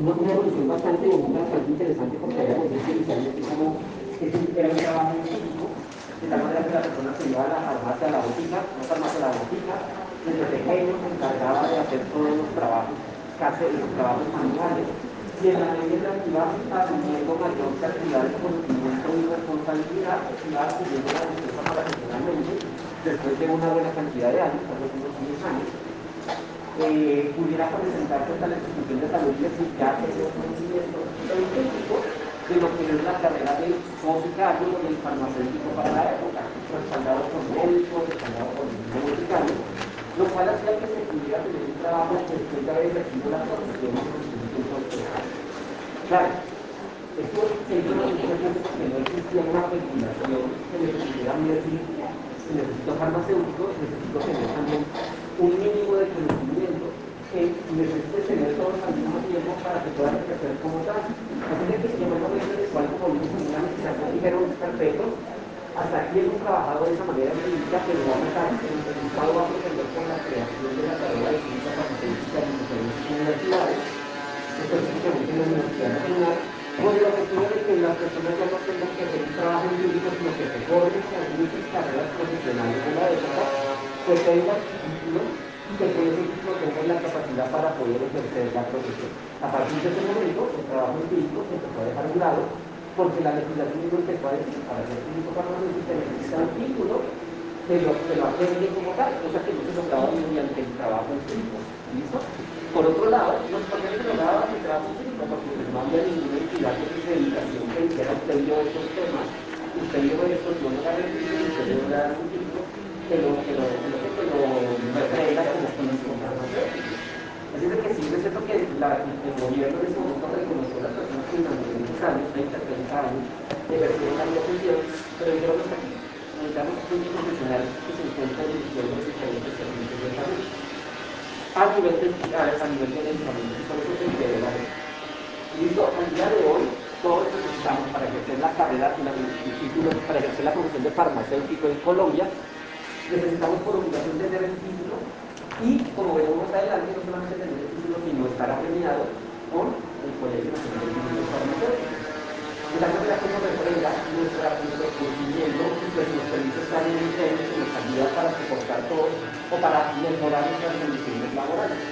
una, evolución bastante bastante interesante, porque era un trabajo físico, de tal manera que la persona se iba a la farmacia, a la botica, no farmacia, a la botica, desde pequeño se encargaba de hacer todos los trabajos, casi los trabajos manuales, y en la medida que iba asumiendo mayor cantidad de conocimiento y responsabilidad, iba asumiendo la que finalmente, después de una buena cantidad de años, tal vez unos 10 años, eh, pudiera presentarse a la institución de salud y decir ya tengo conocimiento auténtico de lo que es la carrera del musicario y del farmacéutico para la época, respaldado por médicos, respaldado por musicarios, lo cual hacía que se pudiera tener un trabajo después de haber recibido la profesión Claro, esto se hizo porque no existía una regulación que necesitara medicina, se necesitó farmacéutico, necesito tener también un mínimo de conocimiento que necesite tener todos al mismo tiempo para que puedan ejercer como tal. Así que yo me momento en el cual como dice una legislación dijeron perpetuos, hasta aquí hemos trabajado de esa manera jurídica, pero vamos a, el Estado va a pretender con la creación de la carrera de ciencia farmacéutica en diferentes universidades específicamente en la Universidad Nacional, con el objetivo de que las personas ya no tengan que hacer un trabajo jurídico, sino que se formen muchas carreras profesionales de la época, que tengan y que ese título tengan la capacidad para poder ejercer la profesión. A partir de ese momento, el trabajo jurídico se empezó a dejar a un lado, porque la legislación no empezó a decir, para ser clínico farmacéutico necesita un título que lo, que lo aprende como tal, cosa que no se lograba mediante el trabajo en clínico. ¿Listo? Por otro lado, no ¿por qué se lograba el trabajo clínico? Porque no había ninguna entidad de dedicación que dijera usted vio estos temas, usted vio esto, yo no la usted no un título que lo, que lo, que lo, que lo como farmacéutico. Así que sí, es cierto que la, el gobierno en ese momento reconoció a las personas que durante muchos años, 30, 30 años, ejercieron la profesión, pero dijeron que necesitamos un profesional que se encuentre en los diferentes servicios de salud a nivel de, a, a nivel de medicamentos por eso se integra Listo, al día de hoy todos necesitamos para ejercer la carrera, la, para ejercer la profesión de farmacéutico en Colombia, necesitamos por obligación tener el título y como veremos más adelante no solamente tener el título sino estar apremiado con el Colegio Nacional de Farmacéuticos. De la que nos refrenda nuestro conocimiento y pues nos permite estar en un tema que nos ayuda para soportar todo o para mejorar nuestras condiciones laborales.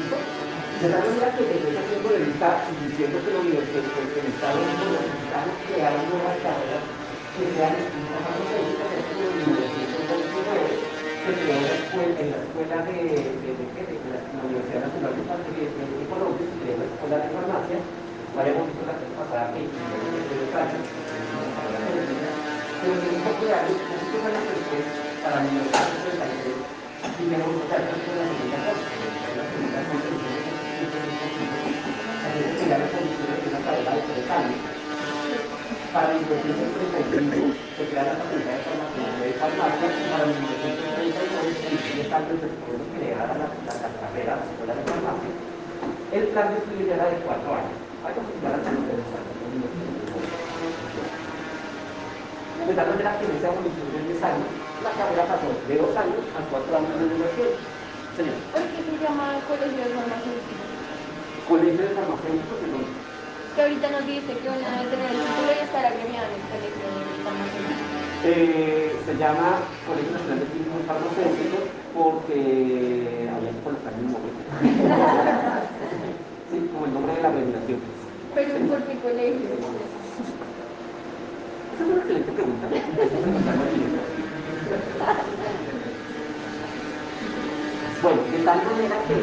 ¿Listo? De tal manera que desde ese punto de vista, diciendo que la universidad, que el Estado necesitamos crear nuevas carreras que sean en 1929 creó una escuela, en la escuela de, de, de, de, de la, Universidad Nacional de, de, de Colombia, se la escuela de farmacia, habíamos visto la semana que de años, pero en un poco de después, para 1933, digamos, o sea, esto es la segunda cosa, la segunda cosa que se llama condiciones de una carrera de tres años. Para 1935 se crea la Facultad de Farmacia y Farmacia y para 1939, 10 años después de crear la, la, la carrera, la Escuela de Farmacia, el plan de estudio era de cuatro años. Algo similar al de los años. De tal manera que en esa evolución de 10 años, la carrera pasó de dos años a cuatro años de universidad. Señor. ¿Por qué se llama Colegio de Farmacéuticos? Colegio de Farmacéuticos, perdón. Que ahorita nos dice que van a tener el título y estar agremiado en el Colegio. Eh, se llama Colegio Nacional de Químicos Farmacéuticos porque había que colocar un nombre. sí, como el nombre de la regulación. Pero ¿por qué colegio? Esa es una excelente pregunta. Bueno, de tal manera que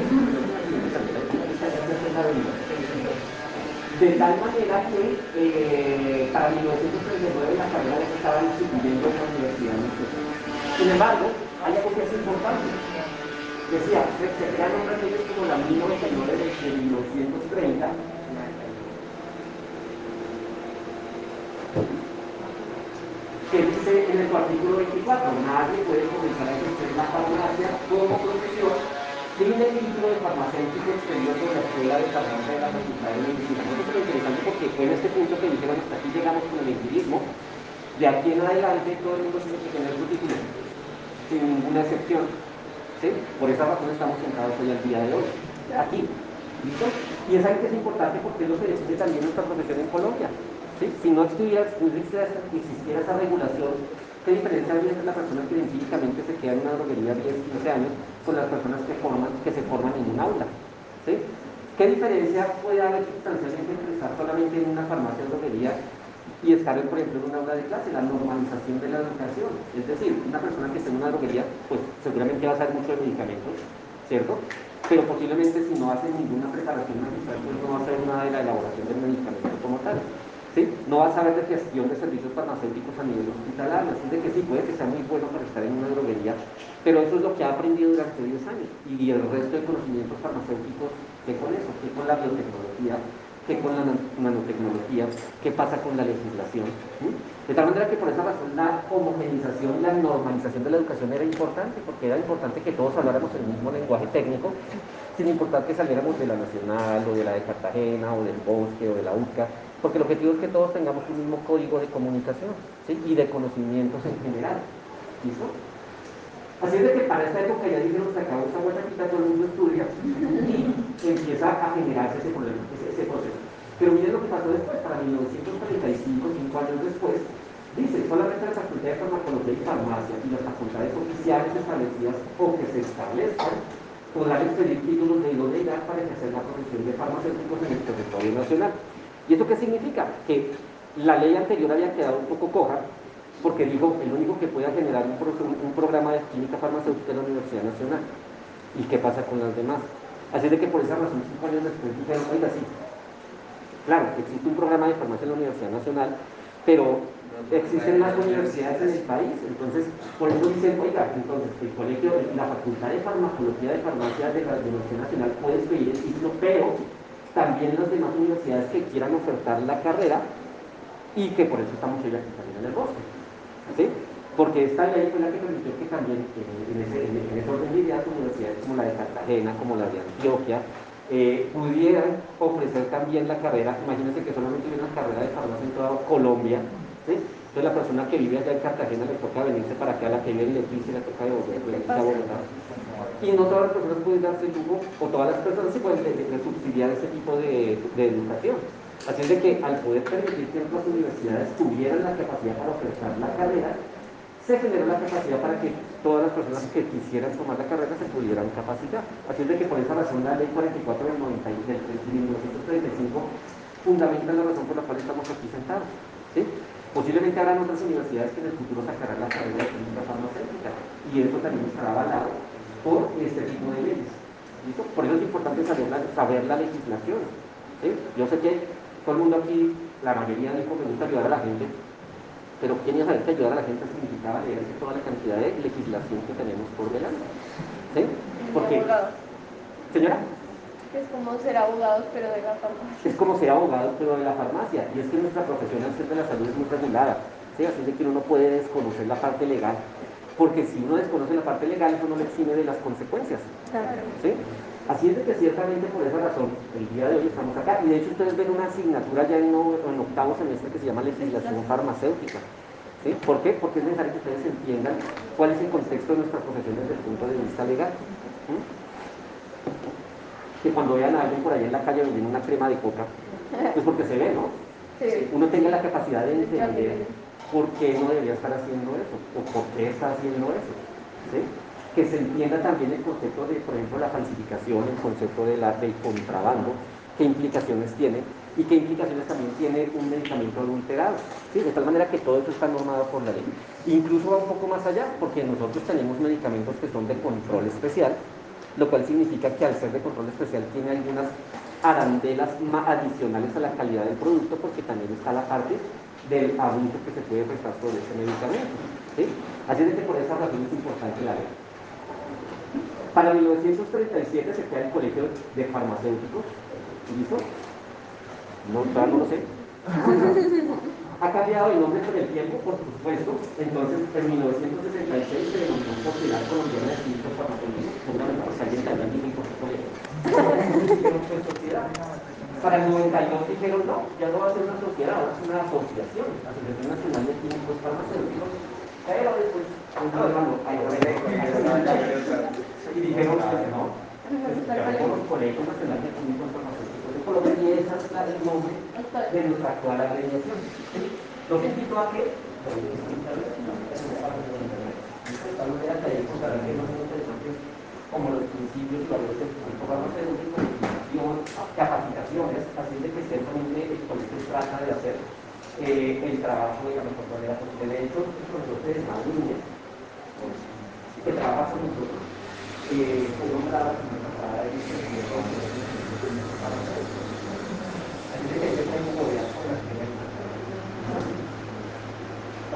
de tal manera que eh, para 1939 la carrera ya se estaba instituyendo en la Universidad. Sin embargo, hay algo que es importante. Decía, se, se crean nombres leyes como la 1099 de 1930, que dice en el artículo 24, nadie puede comenzar a ejercer la farmacia como profesión sin el título de farmacéutico exterior de la Escuela de Farmacia de la Facultad de Medicina. Eso es lo interesante porque fue en este punto que dijeron, hasta aquí llegamos con el empirismo, de aquí en adelante todo el mundo tiene que tener su título, sin ninguna excepción. ¿sí? Por esa razón estamos sentados hoy al día de hoy, aquí. ¿Listo? Y es algo que es importante porque es lo que define también nuestra profesión en Colombia. Si no existiera, existiera, esa regulación, ¿qué diferencia habría entre la persona que empíricamente se queda en una droguería 10, 15 años con las personas que, forman, que se forman en un aula? ¿Qué diferencia puede haber sustancialmente entre estar solamente en una farmacia o droguería y estar, por ejemplo, en una aula de clase? La normalización de la educación. Es decir, una persona que esté en una droguería, pues seguramente va a saber mucho de medicamentos, ¿cierto? Pero posiblemente si no hace ninguna preparación magistral, pues no va a saber nada de la elaboración del medicamento como tal. No va a saber de gestión de servicios farmacéuticos a nivel hospitalario, así de que sí, puede que sea muy bueno para estar en una droguería, pero eso es lo que ha aprendido durante 10 años. Y el resto de conocimientos farmacéuticos ¿Qué con eso? ¿Qué con la biotecnología? ¿Qué con la nanotecnología? ¿Qué pasa con la legislación? De tal manera que por esa razón la homogenización la normalización de la educación era importante, porque era importante que todos habláramos el mismo lenguaje técnico, sin importar que saliéramos de la Nacional, o de la de Cartagena, o del Bosque, o de la UCA, porque el objetivo es que todos tengamos un mismo código de comunicación y de conocimientos en general. ¿Listo? Así es de que para esta época ya dijeron que acabó esta vuelta todo el mundo estudia y empieza a generarse ese problema, ese, proceso. Pero miren lo que pasó después, para 1935, cinco años después, dice, solamente la Facultad de Farmacología y Farmacia y las facultades oficiales establecidas o que se establezcan podrán expedir títulos de idoneidad para ejercer la profesión de farmacéuticos en el territorio nacional. ¿Y esto qué significa? Que la ley anterior había quedado un poco coja porque dijo, el único que pueda generar un, programa de química farmacéutica es la Universidad Nacional. ¿Y qué pasa con las demás? Así de que por esa razón, cinco años después dijeron, oiga, sí, claro, existe un programa de farmacia en la Universidad Nacional, pero existen más universidades en el país, entonces, por eso dicen, oiga, entonces, el colegio, la Facultad de Farmacología de Farmacia de la Universidad Nacional puede expedir el título, pero también las demás universidades que quieran ofertar la carrera y que por eso estamos hoy aquí también en el bosque. ¿sí? Porque esta ley fue la que permitió que también en, ese, orden de ideas universidades como la de Cartagena, como la de Antioquia, eh, pudieran ofrecer también la carrera, imagínense que solamente hubiera una carrera de farmacia en toda Colombia, ¿sí? Entonces la persona que vive allá en Cartagena le toca venirse para acá, a la que vive en Leticia le toca de a Bogotá. Y no todas las personas pueden darse el lujo, o todas las personas se pueden subsidiar ese tipo de, de educación. Así es de que al poder permitir que otras universidades tuvieran la capacidad para ofertar la carrera, se generó la capacidad para que todas las personas que quisieran tomar la carrera se pudieran capacitar. Así es de que por esa razón la ley 44 del, 90, del 1935 fundamenta la razón por la cual estamos aquí sentados. Posiblemente habrán otras universidades que en el futuro sacarán la carrera de química farmacéutica y eso también estará avalado por este tipo de leyes. Por eso es importante saber la, saber la legislación. Yo sé que todo el mundo aquí, la mayoría dijo que gusta ayudar a la gente, pero ¿quién iba a saber que ayudar a la gente significaba leerse toda la cantidad de legislación que tenemos por delante? ¿Sí? Porque, señora. Es como ser abogados, pero de la farmacia. Es como ser abogados, pero de la farmacia. Y es que nuestra profesión ser de la salud es muy regulada. ¿sí? Así de que uno no puede desconocer la parte legal. Porque si uno desconoce la parte legal, eso no le exime de las consecuencias. Claro. ¿sí? Así es de que ciertamente por esa razón, el día de hoy estamos acá. Y de hecho ustedes ven una asignatura ya en, en octavo semestre que se llama legislación farmacéutica. ¿Sí? ¿Por qué? Porque es necesario que ustedes entiendan cuál es el contexto de nuestra profesión desde el punto de vista legal. Que cuando vean a alguien por ahí en la calle vendiendo una crema de coca, pues porque se ve, ¿no? Uno tenga la capacidad de entender por qué no debería estar haciendo eso, o por qué está haciendo eso. ¿sí? que se entienda también el concepto de, por ejemplo, la falsificación, el concepto de la, del contrabando, qué implicaciones tiene y qué implicaciones también tiene un medicamento adulterado. ¿sí? De tal manera que todo eso está normado por la ley. Incluso va un poco más allá, porque nosotros tenemos medicamentos que son de control especial, lo cual significa que al ser de control especial tiene algunas arandelas adicionales a la calidad del producto, porque también está la parte del abuso que se puede prestar sobre ese medicamento. ¿sí? Así es que por esa razón es importante la ley. Para 1937 se crea el Colegio de Farmacéuticos. ¿Listo? No, no lo sé. ha cambiado el nombre con el tiempo, por supuesto. Entonces, en 1966 se denominó Sociedad Colombiana de Químicos Farmacéuticos, seguramente porque alguien también colegio. Para el 92 dijeron, no, ya no va a ser una sociedad, ahora es una asociación, Asociación Nacional de Químicos Farmacéuticos. Pero después, y dijeron que no, que los colegios nacionales de químicos farmacéuticos ese es el nombre de nuestra actual agremiación. ¿sí? Los invito a que como los principios y valores del farmacéutico, información, capacitaciones, así de que ciertamente el colegio trata de hacer eh, el trabajo de la mejor manera posible. De hecho, el profesor de Núñez, que trabaja con nosotros, eh, fue nombrada como embajada de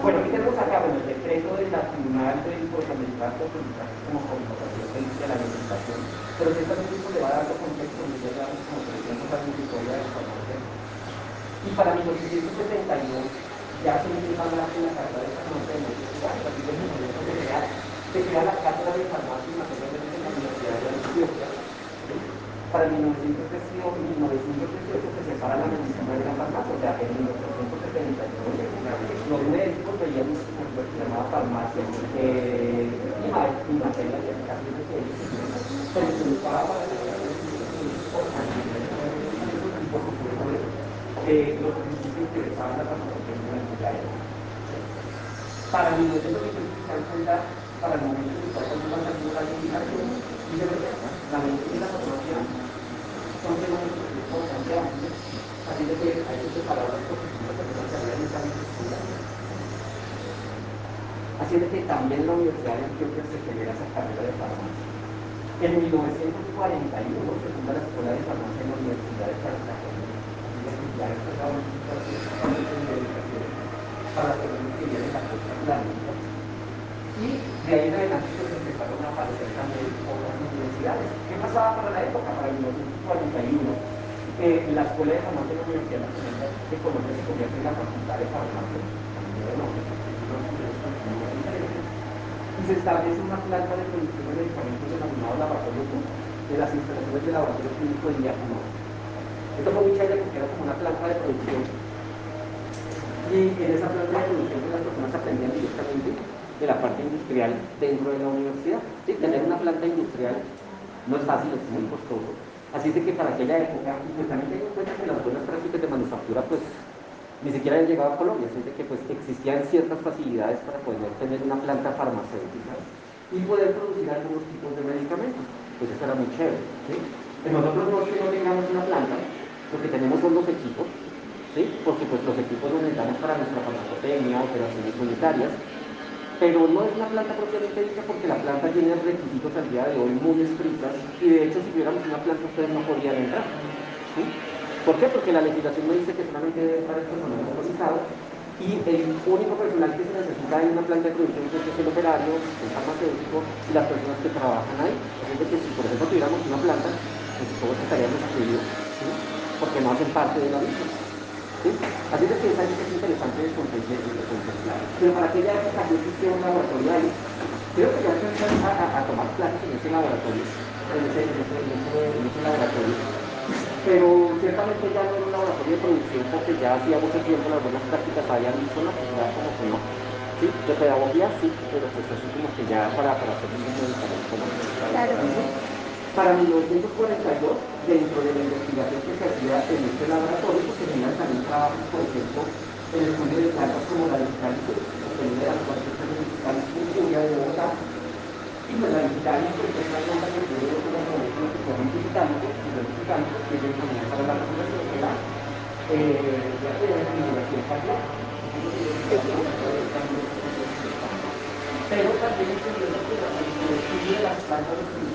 bueno, aquí tenemos acá bueno, el decreto de la Tribunal del Gubernamental como de la legislación, pero si este mismo le va los contexto como 300 años de de. Y para 1972 ya se empieza a hablar de la carta de de del movimiento general, se crea la cátedra de farmacia y en la Universidad de Antioquia. Para 1918 se separa la medicina de la farmacia, o sea, en 1879 los médicos veían un que se llamaba farmacia eh, y materia de aplicaciones de se les usaba para eh, los principios que estaban la transformación de la entidad. Para 1925 se dan cuenta, para el momento en que está haciendo la legislación, y de la medicina y la farmacia son fenómenos de importancia así de que hay que separar las cosas que habían estado Así es que también la Universidad de Antioquia se genera esa carrera de farmacia. En 1941 se funda la Escuela de Farmacia en la Universidad de Cartagena. Ya empezaba para las personas que vienen a la costa. Y de ahí en adelante se empezaron a aparecer también otras universidades. ¿Qué pasaba para la época? Para 1941, eh, la Escuela de Farmacia de la Universidad Nacional de Colombia se convierte en la Facultad de Farmacia. Y se establece una planta de producción de medicamentos denominado laboratorio de las instalaciones del laboratorio clínico de diagnóstico. Esto fue muy chévere porque era como una planta de producción. Y en esa planta de producción pues, las personas aprendían directamente de la parte industrial dentro de la universidad. ¿Sí? Tener una planta industrial no es fácil, es muy costoso. Así es que para aquella época, pues también tengo en cuenta que las buenas prácticas de manufactura pues ni siquiera habían llegado a Colombia, así que pues existían ciertas facilidades para poder tener una planta farmacéutica y poder producir algunos tipos de medicamentos. Pues eso era muy chévere. ¿sí? nosotros no es que no tengamos una planta, lo que tenemos son los equipos, ¿sí? porque pues los equipos los necesitamos para nuestra farmacopenia, operaciones unitarias, pero no es una planta propiamente dicha porque la planta tiene requisitos al día de hoy muy estrictas y de hecho si tuviéramos una planta ustedes no podrían entrar. ¿Por qué? Porque la legislación me dice que solamente debe estar el personal autorizado y el único personal que se necesita en una planta de producción es el operario, el farmacéutico y las personas que trabajan ahí. Decir, que si por ejemplo tuviéramos una planta, pues todos estaríamos excluidos, porque no hacen parte de la misma. ¿Sí? Así que es que interesante de contemplar. Pero para aquella época yo existía un laboratorio ahí. Creo que ya se a, a, a, tomar clases en ese laboratorio, en ese, en ese, en ese, en ese laboratorio pero ciertamente ya no era un laboratorio de producción porque ya hacía mucho tiempo las buenas prácticas habían visto la ya como que no. Sí, de pedagogía sí, pero pues así como que ya para, para hacer un como claro. Para 1942, dentro de la investigación que se hacía en este laboratorio, se tenían también trabajos, por ejemplo, en el estudio de plantas como la digitalización, que de las plantas en Curia de Bogotá, y pues la digitalización, pues es una planta que tiene una moléculas que son digitales, tanto que de manera para la población era eh, que la estimulación facial. Pero también entendemos que el estudio de las plantas nos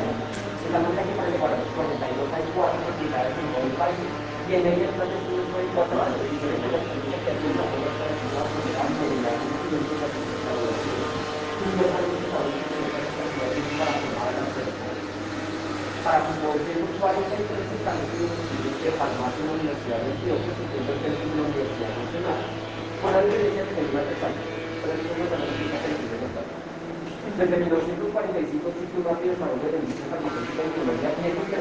que ser beneficiosas para la. Para mi los Sí, es el, Bueno, para 1942 se crea la Facultad de Química y Farmacia del Instituto de Tecnología de Barranquilla, que se llama cuatro facultades. Bogotá, Antioquia, Cartagena, Barranquilla. Se dan cuenta que para el 42 hay cuatro facultades en todo el país y en ellas están estudios de cuatro años, diferentes de las ciencias que la obra para el campo de la ciencia y la tecnología. Y los años de la para formar a las personas. para 1943 se estableció los estudios de farmacia en la Universidad de Antioquia, que es el de la Universidad Nacional, la diferencia que una persona. Pero eso es la desde 1945 existe un rápido desarrollo de la industria farmacéutica en Colombia y una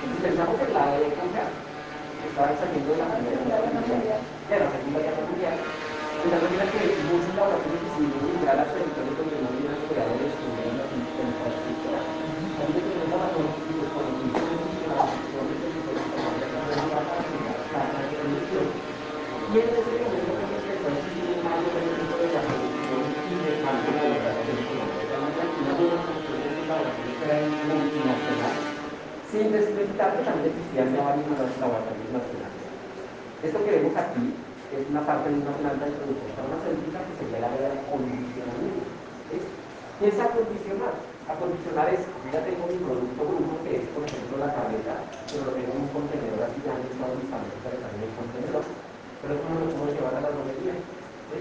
Si pensamos en la época que estaba saliendo de la Primera Guerra Mundial, de la Segunda Guerra Mundial, que muchos laboratorios decidieron migrar a territorios donde no había operadores que hubieran que tenemos la los y en ese momento sin descritar que también existían ya varios laboratorios nacionales. Esto que vemos aquí es una parte de una planta de producción farmacéutica que se llama el acondicionamiento. ¿Qué es acondicionar? Acondicionar es, ya tengo mi producto bruto, que es por ejemplo la tableta, pero lo tengo en un contenedor así ya en estado de para que en el contenedor. Pero eso no lo puedo llevar a la droguería. Que.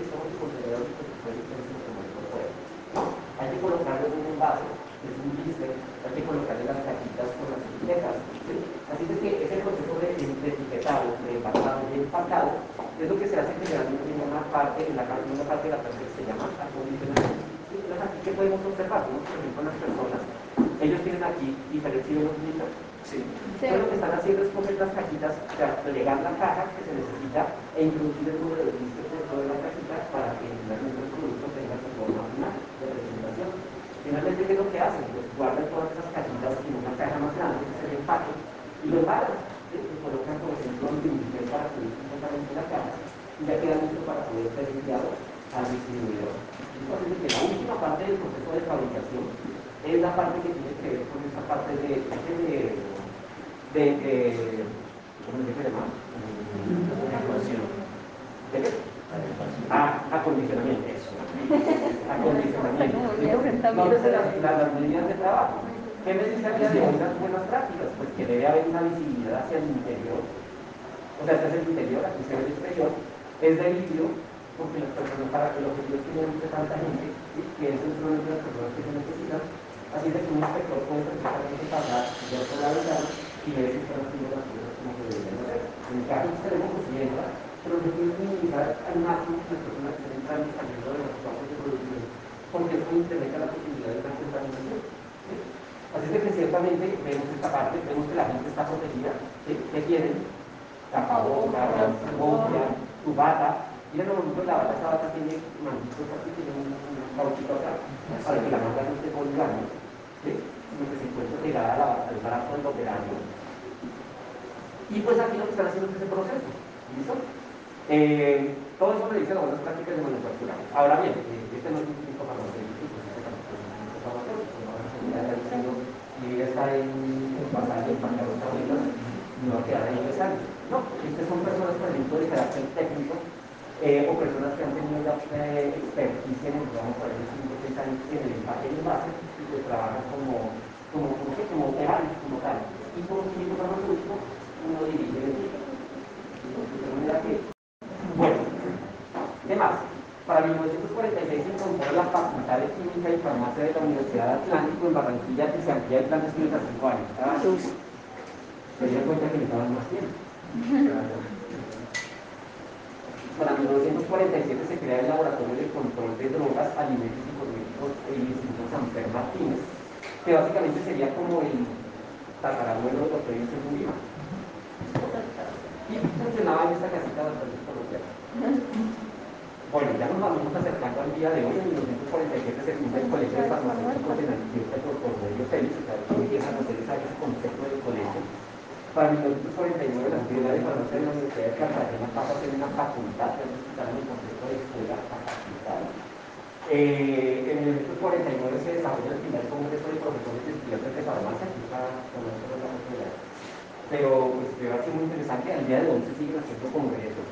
Hay que colocarlo en un envase es un blister, hay que colocarle las cajitas con las etiquetas. Así es que ese proceso de, de etiquetado, de empacado y empacado, es lo que se hace generalmente en una parte, en la, en una parte de la clase que se llama acondicionamiento. Entonces aquí que podemos observar, ¿no? por ejemplo, las personas, ellos tienen aquí diferentes los blisters, Sí. sí. lo que están haciendo es coger las cajitas, o sea, plegar la caja que se necesita e introducir el número de blisters dentro de la cajita para que finalmente el producto tenga su forma final de presentación. Finalmente, ¿qué es lo que hacen? Pues guardan todas esas cajitas en una caja más grande, que es el empaque, y lo embalan. ¿sí? Y colocan, por ejemplo, un para subir completamente la caja, y ya queda listo para poder ser enviado al distribuidor. Entonces, que la última parte del proceso de fabricación es la parte que tiene que ver con esa parte de, de, de, de ¿cómo se llama? ¿De qué? Ah, acondicionamiento, eso. acondicionamiento. Entonces, las, las, medidas de trabajo. ¿Qué dice de las buenas prácticas? Pues que debe haber una visibilidad hacia el interior. O sea, este es el interior, aquí se ve el exterior. Es de vidrio, porque las personas, para que los objetivos que de tanta gente, ¿sí? que es el problema de las personas que se necesitan, así es que un inspector puede perfectamente pasar de otro lado y ver si están haciendo las cosas como se deberían hacer. En el caso extremo, pues mientras pero lo que es minimizar al máximo las personas que están saliendo de los campos de producción, porque eso incrementa la posibilidad de una contaminación. ¿sí? Así es que ciertamente vemos esta parte, vemos que la gente está protegida, ¿sí? que tienen tapabocas, bofia, tu bata, y en momento la bata, bata tiene manchitos aquí, tiene un, un cauchito para que la manga no esté colgando, sino que se encuentre pegada al brazo del operario. Y pues aquí lo que están haciendo es ese proceso. ¿Listo? Eh, todo eso le dice las buenas prácticas de manufactura. Ahora bien, eh, este no es un típico farmacéutico, pues este si está en, pasar y empacar los no quedar ahí empezando. No, estas son personas, por ejemplo, de carácter técnico, eh, o personas que han tenido ya eh, experticia en el programa por ejemplo, 5 6 años en el empaque y base y que trabajan como, como, como, como operarios, como tal. Y por un químico farmacéutico, uno dirige el equipo. Entonces, bueno, ¿qué más? Para 1946 se la Facultad de Química y Farmacia de la Universidad de Atlántico en Barranquilla que se amplía el plan de estudios a 5 años. Se dieron cuenta que necesitaban más tiempo. Para 1947 se crea el Laboratorio de Control de Drogas, Alimentos y Cosméticos el Instituto San Martínez, que básicamente sería como el tatarabuelo de los que en Lima. Y funcionaba en esta casita bastante colombiana. Bueno, ya nos vamos acercando al día de hoy. En 1947 se funda el Colegio de Farmacéuticos de Antioquia por Cornelio Félix, que empiezan a hacer ese concepto del colegio. Para 1949 la Escuela de de la Universidad de Cartagena pasa a ser una facultad, nos explicaron el concepto de escuela facultad. Eh, en 1949 se desarrolla el primer congreso de profesores y estudiantes de farmacia, que está con nosotros la pero pues que a ser muy interesante, al día de hoy se siguen haciendo congresos,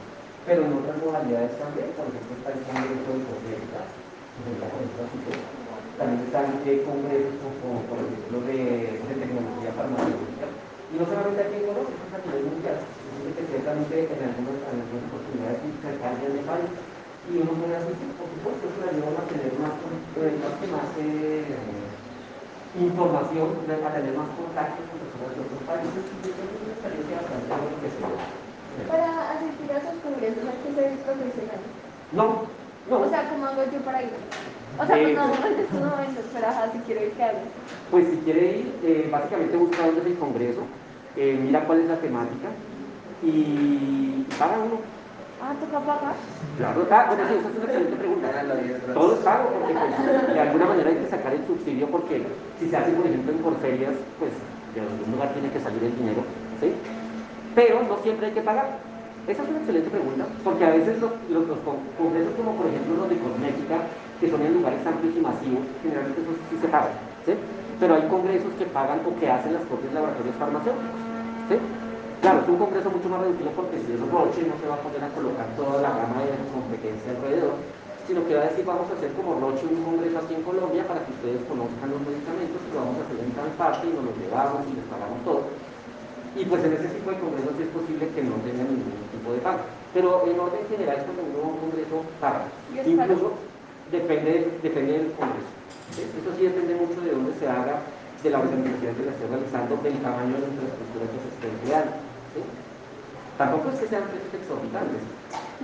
pero en otras modalidades también, por ejemplo está el congreso de cosmética, también están eh, congresos como, por ejemplo de, de, tecnología farmacéutica, y no solamente aquí en Colombia, sino a nivel mundial, es que ciertamente en algunas, en algunas oportunidades se cambian de país, y uno puede asistir, por supuesto, eso le ayuda a tener más, eh, más eh, información, a tener más contactos con personas de otros países, y eso es una experiencia bastante enriquecedora. Para asistir a esos congresos hay que ser profesional. No, no. O sea, ¿cómo hago yo para ir? O sea, pues Eh, no, en estos momentos, pero ajá, si quiero ir, ¿qué hago? Pues si quiere ir, eh, básicamente busca dónde es el congreso, eh, mira cuál es la temática y paga uno. Ah, toca pagar. Claro, ah, bueno, sí, esa es una excelente pregunta. Todo es pago porque pues, de alguna manera hay que sacar el subsidio porque si se hace, por ejemplo, en por ferias, pues de algún lugar tiene que salir el dinero, ¿sí? Pero no siempre hay que pagar. Esa es una excelente pregunta, porque a veces los, los, los con- congresos como por ejemplo los de cosmética, que son en lugares amplios y masivos, generalmente esos sí se pagan, ¿sí? Pero hay congresos que pagan o que hacen las propios laboratorios farmacéuticos, ¿sí? Claro, es un congreso mucho más reducido porque si es Roche no se va a poner a colocar toda la gama de competencia alrededor, sino que va a decir vamos a hacer como Roche un congreso aquí en Colombia para que ustedes conozcan los medicamentos, que lo vamos a hacer en tal parte y nos los llevamos y les pagamos todo. Y pues en ese tipo de congresos es posible que no tengan ningún tipo de pago. Pero en orden general, cuando uno va a un congreso, paga. ¿Y es? Incluso depende, depende del congreso. Eso sí depende mucho de dónde se haga, de la organización que la esté realizando, del tamaño de la infraestructura que se esté. ¿sí? Tampoco es que sean precios exorbitantes.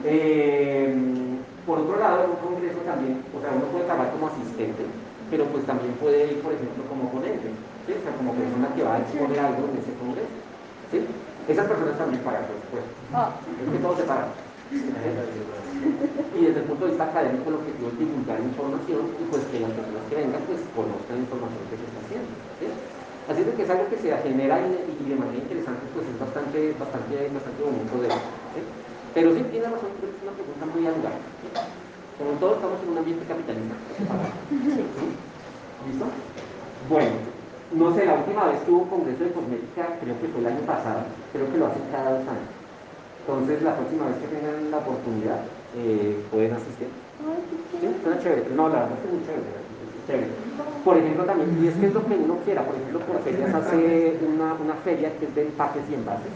Eh, por otro lado, en un congreso también, o sea, uno puede pagar como asistente, pero pues también puede ir, por ejemplo, como ponente, ¿sí? o sea, como persona que va a exponer algo en ese congreso. ¿sí? Esas personas también pagan, por supuesto. Ah, Es que todos se pagan. Y desde el punto de vista académico, el objetivo es divulgar información y pues que las personas que vengan pues conozcan la información que se está haciendo. ¿sí? Así es que es algo que se genera y, de manera interesante, pues es bastante, bastante, bastante bonito de ver. ¿sí? Pero sí, tiene razón, creo que es una pregunta muy adecuada. Como todos estamos en un ambiente capitalista. ¿Listo? Bueno, no sé, la última vez que hubo un congreso de cosmética, creo que fue el año pasado, creo que lo hacen cada dos años. Entonces, la próxima vez que tengan la oportunidad, eh, pueden asistir. ¿Sí? Suena chévere. No, la verdad es que es muy chévere. es chévere. Por ejemplo, también, y es que es lo que uno quiera, por ejemplo, por ferias hace una, una feria que es de empaques y envases.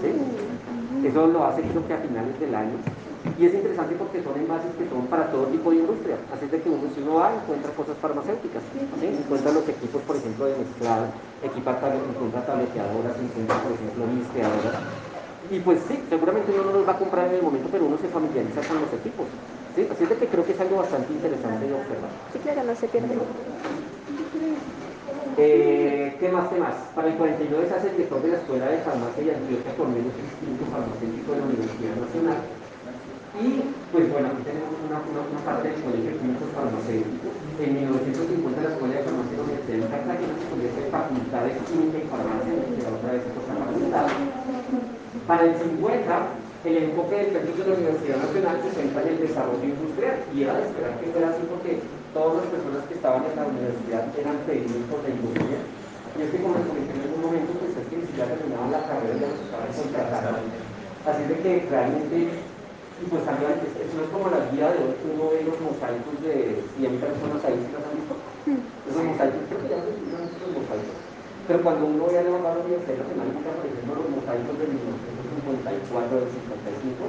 ¿sí? Eso lo hace creo que a finales del año. Y es interesante porque son envases que son para todo tipo de industria. Así es de que uno, si uno va, encuentra cosas farmacéuticas. ¿sí? Encuentra los equipos, por ejemplo, de mezclado, equipa tab- encuentra tableteadoras, encuentra, por ejemplo, listeadoras. Y pues sí, seguramente uno no los va a comprar en el momento, pero uno se familiariza con los equipos. ¿sí? Así es de que creo que es algo bastante interesante de observar. Sí, claro, no se pierde. Eh, ¿Qué más? ¿Qué más? Para el 49 se hace el director de la Escuela de Farmacia y Antioquia con menos Instituto Farmacéutico de la Universidad Nacional. Y pues bueno, aquí tenemos una, una, una parte del Colegio de Químicos Farmacéuticos. En 1950 la Escuela de Farmacia de la Universidad de Cartagena se convierte en Facultad de Química y Farmacia, que la otra vez esto está facultad. Para el 50, el enfoque del perfil de la Universidad Nacional se centra en el desarrollo industrial y era de esperar que fuera así porque todas las personas que estaban en la universidad eran técnicos de industria. Y es que como les comenté en algún momento, pues es que ni siquiera terminaban la carrera ya los estaban contratando. Así de que realmente, y pues también es, es- no es como la guía de hoy que uno ve los mosaicos de, y a mí también son mosaicos, ¿sí los han visto? Esos mosaicos, creo que ya se esos mosaicos. Pero cuando uno ve a levantar la Universidad Nacional, por ejemplo, los mosaicos de 1954, del 55,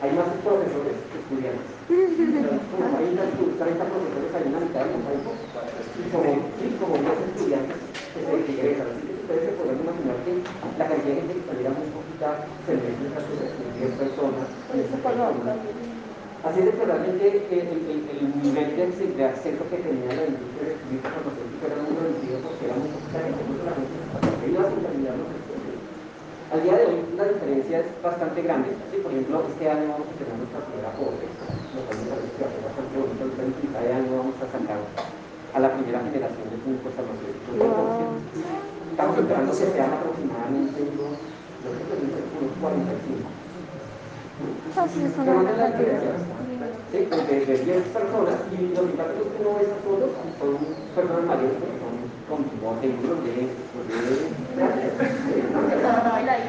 hay más profesores que estudiantes. Como 40, 30 profesores en la mitad del mosaico, y como, sí, como 10 estudiantes que se que egresan. Así que ustedes se podrán imaginar que la cantidad de gente que saliera muy poquita se en esas cosas, 10 personas. Eso de que realmente el, el, el nivel de, de acceso que tenía la industria farmacéutica era muy reducido porque era muy poquita gente, eso la gente se iba sin terminar los estudios. Al día de hoy la diferencia es bastante grande. Sí, por ejemplo, este año vamos a tener nuestra primera corte, lo cual me parece que va a ser bastante bonito. Ahorita en de año vamos a sacar a la primera generación de químicos farmacéuticos. Entonces, Estamos esperando que sean aproximadamente unos, yo creo que unos 45. Es Pero una no es. Sí, de, de 10 personas y los impactos que uno ve a todos son personas mayores que son con seguros de, de,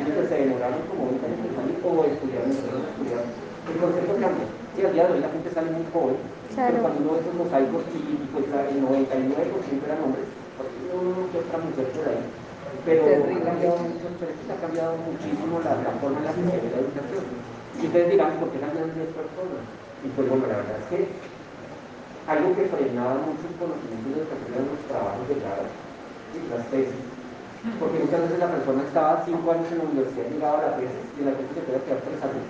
de, se demoraron como 20 años o estudiaron empezaron a estudiar. El concepto cambia. Sí, al día de hoy la gente sale muy joven, pero cuando uno ve esos mosaicos y, pues el 99% eran hombres, porque uno que otra mujer por ahí. Pero ha cambiado pero es que ha cambiado muchísimo la, la forma en la que se ve la educación. Y ustedes dirán, ¿por qué cambian 10 personas? Y pues bueno, la verdad es que algo que frenaba mucho el conocimiento de educación eran los trabajos de grado, las tesis. Porque muchas veces la persona estaba cinco años en la universidad y llegaba a la tesis y la tesis se puede quedar tres años.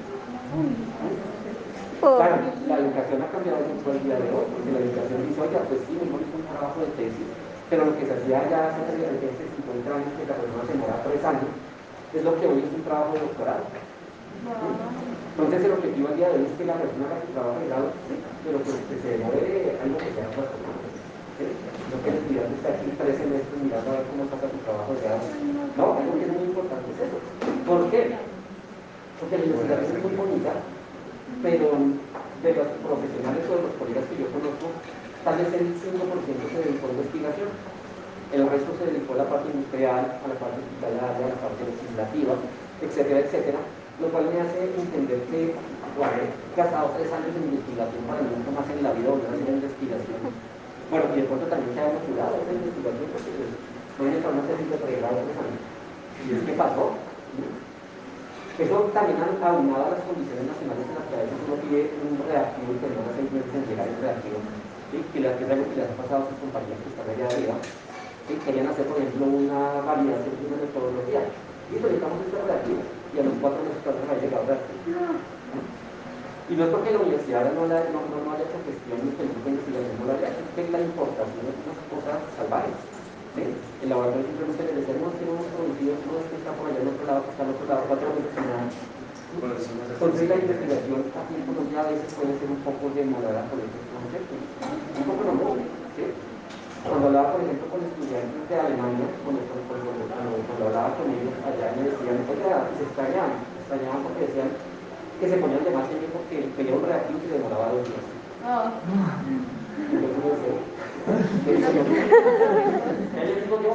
Claro, la educación ha cambiado mucho el día de hoy, porque la educación dice, oiga, pues sí, mejor hizo un trabajo de tesis, pero lo que se hacía ya hace 30, 50 años, que la persona se demora tres años, es lo que hoy es un trabajo de doctorado. Entonces el objetivo al día de hoy es que la persona su trabajo de grado, pero pues que se demore algo que sea más ¿sí? No que el estudiante esté aquí tres semestres mirando a ver cómo saca su trabajo de grado. No, algo que es muy importante es eso. ¿Por qué? Porque la investigación es muy bonita, pero de los profesionales o de los colegas que yo conozco, tal vez el 5% se dedicó a investigación. El resto se dedicó a la parte industrial, a la parte hospitalaria, a la parte legislativa, etcétera, etcétera lo cual me hace entender que bueno, he gastado tres años en investigación para nunca más en la vida volver a hacer investigación. Bueno, y de pronto también se ha motivado esa investigación porque pues, entrar a una tesis de tres años. ¿Y es que pasó? Eso también aunado a las condiciones nacionales en las que a veces uno pide un reactivo y termina seis meses en llegar el reactivo. ¿sí? Que, es algo que les ha pasado a sus compañeros que están allá arriba. ¿sí? Querían hacer, por ejemplo, una validación de una metodología. Y solicitamos este reactivo y a los cuatro no ha llegado Y no es porque la universidad no, la, no, no, haya hecho gestión ni de investigación, no la haya hecho, es que la importación es una cosa salvaje. ¿sí? El laboratorio simplemente le decimos que no hemos producido, no es que está por allá en otro lado, que está en otro lado, cuatro meses sin nada. Entonces la investigación aquí en Colombia a veces puede ser un poco demorada por estos conceptos. Un poco no ¿sí? Cuando hablaba, por ejemplo, con estudiantes de Alemania, cuando, cuando, cuando, hablaba con ellos, allá me decían, oiga, se extrañaban, se extrañaban porque decían que se ponían de más tiempo porque tenía un reactivo que se demoraba dos días. Oh. Entonces me decía, ¿qué digo yo?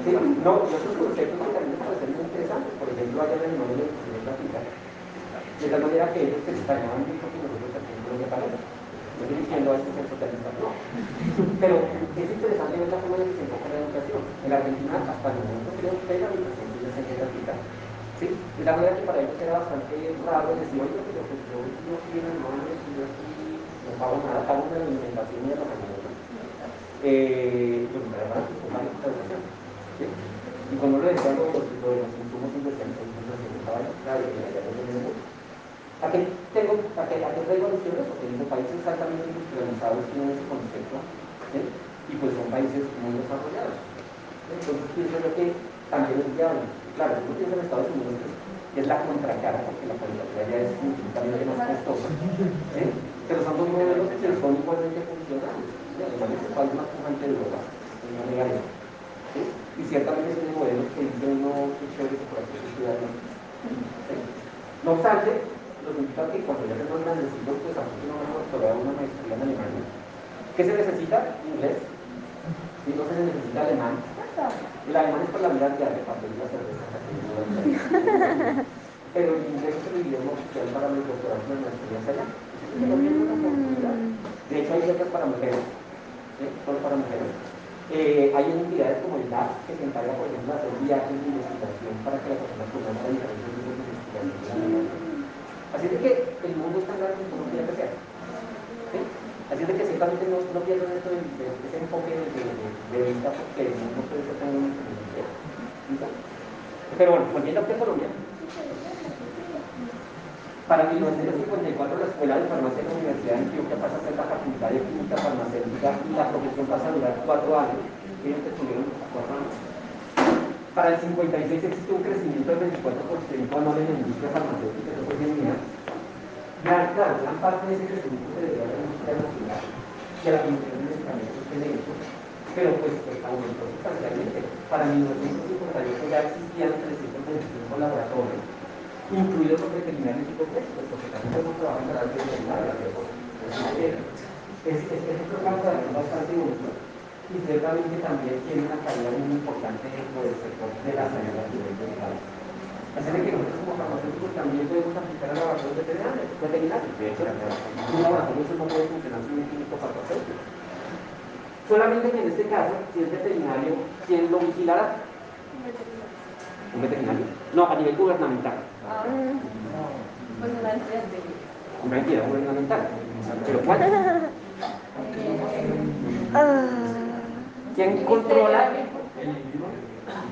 Sí, no, y otros conceptos que también me parecen muy interesantes, por ejemplo, allá en Alemania de práctica, de tal manera que ellos se extrañaban mucho que nosotros aquí paramos estoy diciendo a este totalista, no. Pero es interesante ver la forma en que se enfoca la educación. En la Argentina, hasta el momento, creo que la educación tiene que gratuita. ¿Sí? De la manera que para ellos era bastante raro decir, oye, pero pues yo no quiero hermano, yo aquí no pago nada, pago una alimentación y de los alimentos. Eh, pues me van a tomar esta educación. ¿Sí? Y cuando le decían los, los, los insumos industriales, pues ya no tenemos ¿A qué, tengo, a qué, a qué traigo alusiones? Porque los países altamente industrializados tienen ese concepto y pues son países muy desarrollados. Entonces pienso yo que también es viable. Claro, yo pienso en Estados Unidos que es la contracara porque la calidad ya es infinitamente más costosa. Pero son dos modelos que son igualmente funcionales. Alemania es el país más pujante de Europa, no negaré. Y ciertamente son modelos que dicen no, qué chévere por aquí. No obstante, significa que cuando ya tenemos grandecitos, pues a nosotros no vamos a una maestría en Alemania. ¿Qué se necesita? Inglés. Si no se necesita alemán. El alemán es para la vida diaria, para pedir la cerveza. Pero el inglés es el idioma oficial para los doctorados de maestrías allá. De hecho, hay becas para mujeres. ¿sí? Solo para mujeres. Eh, hay entidades como el DAS que se encarga, por ejemplo, de hacer viajes de investigación para que las personas puedan a diferentes grupos de investigación. Así es que el mundo está grande como tiene que ser. ¿sí? Así es que ciertamente no, no pierdan esto de, ese enfoque de, de, vista porque el mundo puede ser tan único Pero bueno, volviendo a Colombia. Para 1954 la Escuela de Farmacia de la Universidad de Antioquia pasa a ser la Facultad de Química Farmacéutica y la profesión pasa a durar cuatro años. Tienen que estuvieron cuatro años. Para el 56 existe un crecimiento del 24% anual en la industria farmacéutica, eso fue genial. Claro, gran parte de ese crecimiento se debe a la industria nacional y a la producción de medicamentos genéricos, pero pues, pues aumentó sustancialmente. Para 1958 ya existían 325 laboratorios, incluidos los veterinarios y complejos, porque también tenemos trabajo en la veterinaria. Es, es, es, es un campo bastante único y ciertamente también tiene una calidad muy importante dentro del sector de la salud a nivel general. Así que nosotros como farmacéuticos también podemos aplicar a laboratorios veterinarios. veterinarios. De hecho, un laboratorio no puede funcionar sin un químico farmacéutico. Solamente que en este caso, si es veterinario, ¿quién lo vigilará? Un veterinario. No, a nivel gubernamental. Ah, pues una entidad una entidad gubernamental. ¿Pero cuál? ¿Quién controla?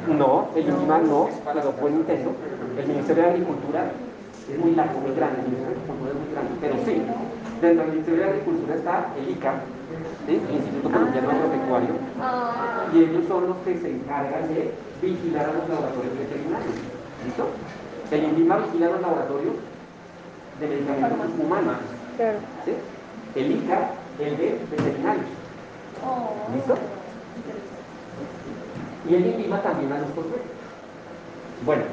No, el INVIMA no, pero buen intento. El Ministerio de Agricultura es muy largo, muy grande, el Ministerio de Agricultura es muy grande, pero sí, dentro del Ministerio de Agricultura está el ICA, ¿sí? el Instituto Colombiano Agropecuario, y ellos son los que se encargan de vigilar a los laboratorios veterinarios. ¿Listo? El INVIMA vigila los laboratorios de medicamentos humanos. ¿sí? El ICA, el de veterinarios. ¿Listo? Y el INVIMA también a los controles. Bueno,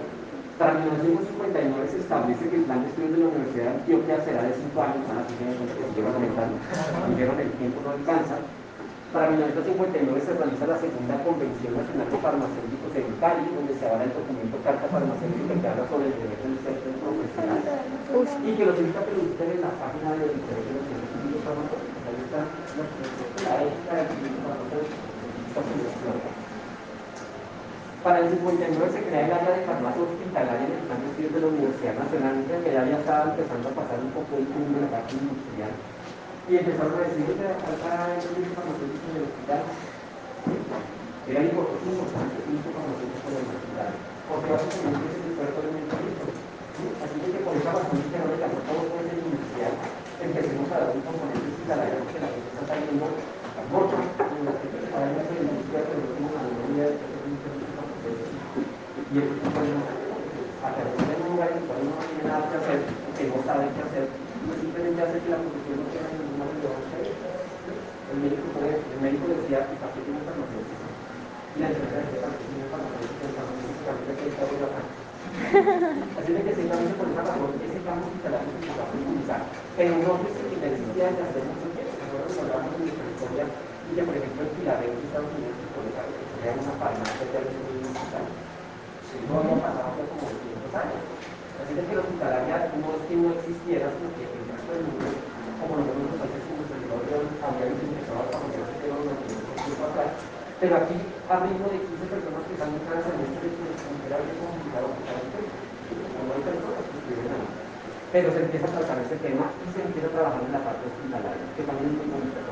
para 1959 se establece que el plan de estudios de la Universidad de Antioquia será de 5 años, a que se llevan aumentando, dijeron el tiempo no alcanza. Para 1959 se realiza la segunda Convención Nacional de Farmacéuticos en Cali, donde se avala el documento Carta Farmacéutica que habla sobre el derecho del centro profesional y que los invita a que lo en la página de los intereses de los científicos farmacéuticos. Ahí está la farmacéutico. Para el 59 se crea el área de farmacia hospitalaria en el plan de estudios de la Universidad Nacional, que ya estaba empezando a pasar un poco el boom de la parte industrial. Y empezaron a decir que falta el farmacéutico en el hospital. Era importante el farmacéutico en el hospital, porque básicamente es el experto del medicamento. Así que por esa razón que no le cambió todo por el industrial, empecemos a dar un componente hospitalario porque la gente está saliendo mucho en la que se para la industria, pero no la memoria de y el tipo de que en un lugar en el cual uno no tiene nada que hacer, que no sabe qué hacer, pues simplemente hace que la profesión no tenga ninguna relevancia. El médico, puede, el médico decía que también tiene farmacéutica. Y la enfermera decía también tiene farmacéutica, el farmacéutico también tiene que estar Así de que simplemente por esa razón ese campo hospitalario se va a utilizar. Pero no es que de hacer mucho tiempo. Nosotros hablamos de historia y que, por ejemplo, en Filadelfia, Estados Unidos, se una un hospital no como 200 años. Así que no es que no existiera, sino que el resto del mundo, como los tiempo atrás. Pero aquí, a ritmo de 15 personas que están en este era bien complicado buscar el tema. No hay personas que ahí. Pero se empieza a tratar ese tema y se empieza a trabajar en la parte hospitalaria, que también es muy bonita.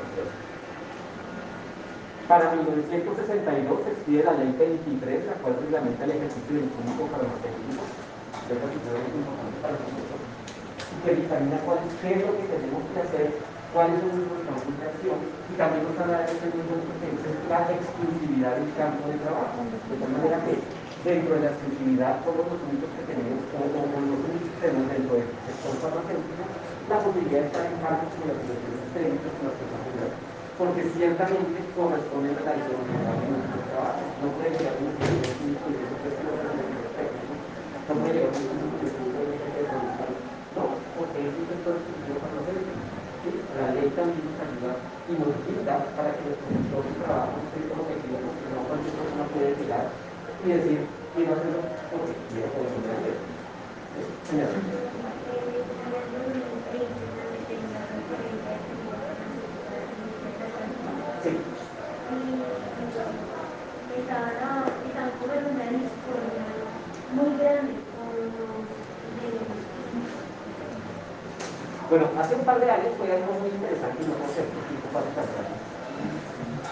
Para 1962 se expide la ley 23, la cual reglamenta el ejercicio del químico farmacéutico, es nosotros, y que dictamina cuál, qué es lo que tenemos que hacer, cuáles son de acción, y también nos habla de este mismo es la exclusividad del campo de trabajo, de tal manera que dentro de la exclusividad todos los únicos que tenemos, o, los únicos que tenemos dentro del sector farmacéutico, la posibilidad de estar en campos como las profesiones técnicas, como las personas porque ciertamente corresponde a la idoneidad de nuestro trabajo. No puede llegar un estudio de lo que. No puede llegar un estudio de No, porque es un sector para nosotros. ¿sí? La ley también nos ayuda y nos brinda para que nuestro sector de trabajo esté como que quiera, porque no cualquier persona puede llegar y decir, quiero hacerlo porque quiero poder hacer. Señora. Bueno, hace un par de años fue algo muy interesante y no concepto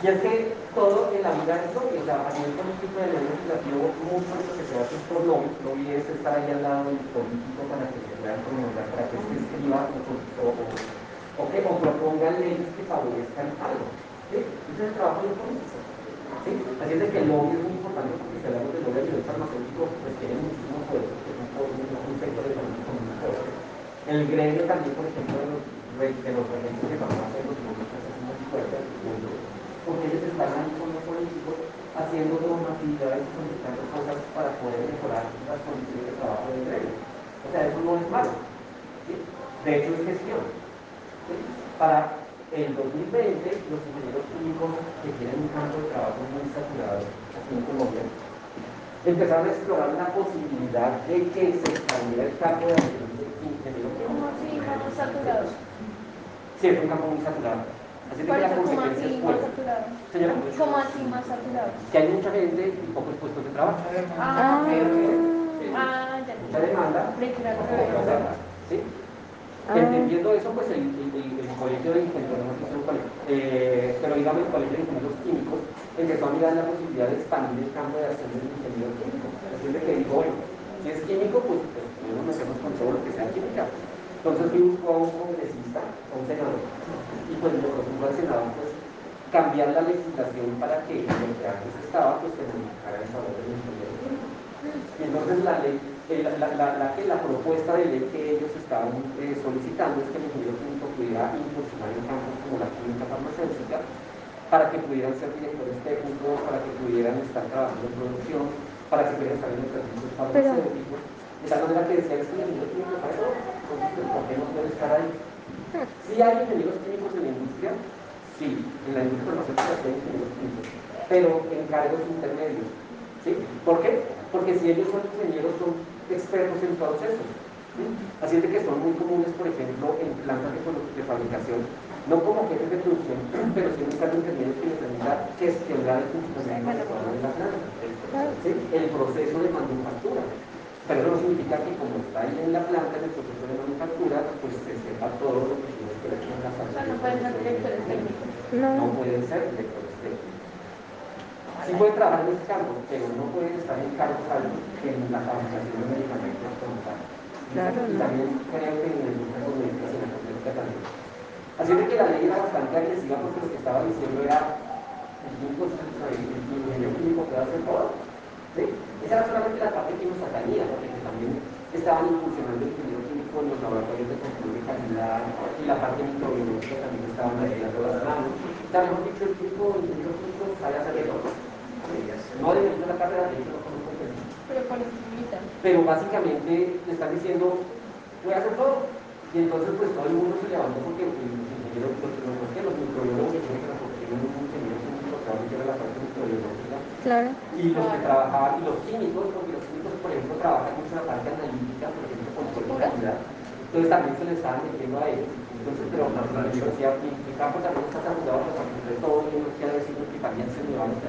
Y es que todo en la vida es lobby, o sea, a nivel político y a nivel legislativo, mucho de lo que se hace es por lobby. Lobby es estar ahí al lado del político para que se puedan promulgar, para que se escriba o, o, o, que, o propongan leyes que favorezcan algo. ¿sí? Ese es el trabajo del político. ¿Sí? Así es de que el lobby es muy importante porque si hablamos del lobby a nivel farmacéutico, pues tiene muchísimo poder, porque es un, un sector económico muy fuerte. El gremio también, por ejemplo, de los, de regentes de farmacia los es muy fuerte porque ellos están ahí con los políticos haciendo normatividades y solicitando cosas para poder mejorar las condiciones de trabajo del gremio. O sea, eso no es malo. De hecho, es gestión. Para el 2020, los ingenieros químicos que tienen un campo de trabajo muy saturado aquí en Colombia, empezaron a explorar la posibilidad de que se expandiera el campo de ¿Cómo así más saturado? Sí, es un campo muy saturado. Así que la consecuencia es más saturado? Señora. ¿Cómo así más saturado? Que hay mucha gente y pocos puestos de trabajo. Ah, ah, ya Mucha demanda. ¿Sí? Ah. Entendiendo eso, pues el, colegio de ingenieros, no eh, pero digamos el colegio de ingenieros químicos empezó a mirar la posibilidad de expandir el campo de acción del ingeniero químico. Así de que dijo, bueno, si es químico, pues, pues nos metemos con todo lo que sea química. Entonces fui buscó un congresista, un senador, y pues le propuso al senador pues, cambiar la legislación para que lo que antes estaba, pues se modificara en favor del ingeniero químico. Y entonces la ley la, la, la, propuesta de ley que ellos estaban eh, solicitando es que el ingeniero químico pudiera incursionar en campos como la química farmacéutica para que pudieran ser directores técnicos, para que pudieran estar trabajando en producción, para que pudieran estar en los servicios farmacéuticos. De tal manera que decía que el ingeniero químico para eso, entonces, ¿por qué no puede estar ahí? Si hay ingenieros químicos en la industria, sí, en la industria farmacéutica hay ingenieros químicos, pero en cargos intermedios. ¿Sí? ¿Por qué? Porque si ellos son ingenieros, son expertos en procesos. Así es de que son muy comunes, por ejemplo, en plantas de, fabricación, no como jefes de producción, pero sí un cargo intermedio que les permita gestionar el funcionamiento de la planta, el proceso de manufactura. Pero eso no significa que como está ahí en la planta, en el proceso de manufactura, pues se sepa todo lo que tiene que ver con la fabricación. No pueden ser directores técnicos. No pueden ser directores. Sí pueden trabajar en ese campo, pero no pueden estar en cargos altos en la fabricación de medicamentos como tal. Claro, y también creo que en el caso de la cosmética también. Así de que la ley era bastante agresiva porque lo que estaba diciendo era el ingeniero químico puede hacer todo. ¿sí? Esa era solamente la parte que nos atañía, porque también estaban incursionando el ingeniero químico en los laboratorios de control de calidad y la parte microbiológica también estaban retirando las manos. O sea, mejor dicho, el químico, el ingeniero químico sabe hacer de todo. No de la carrera, de conozco Pero con Pero básicamente le están diciendo, voy a hacer todo. Y entonces pues todo el mundo se levantó porque los ingenieros, los, los, los microbiólogos que tienen un ingeniero químico que era la parte microbiológica. Claro. Y los que trabajaban, y los químicos, porque los químicos, por ejemplo, trabajan mucho en la parte analítica, por ejemplo, con calidad. Entonces también se les estaban metiendo a ellos. Entonces, pero la decía, mi campo también está saturado de todo, y no quiere decir que también se me van a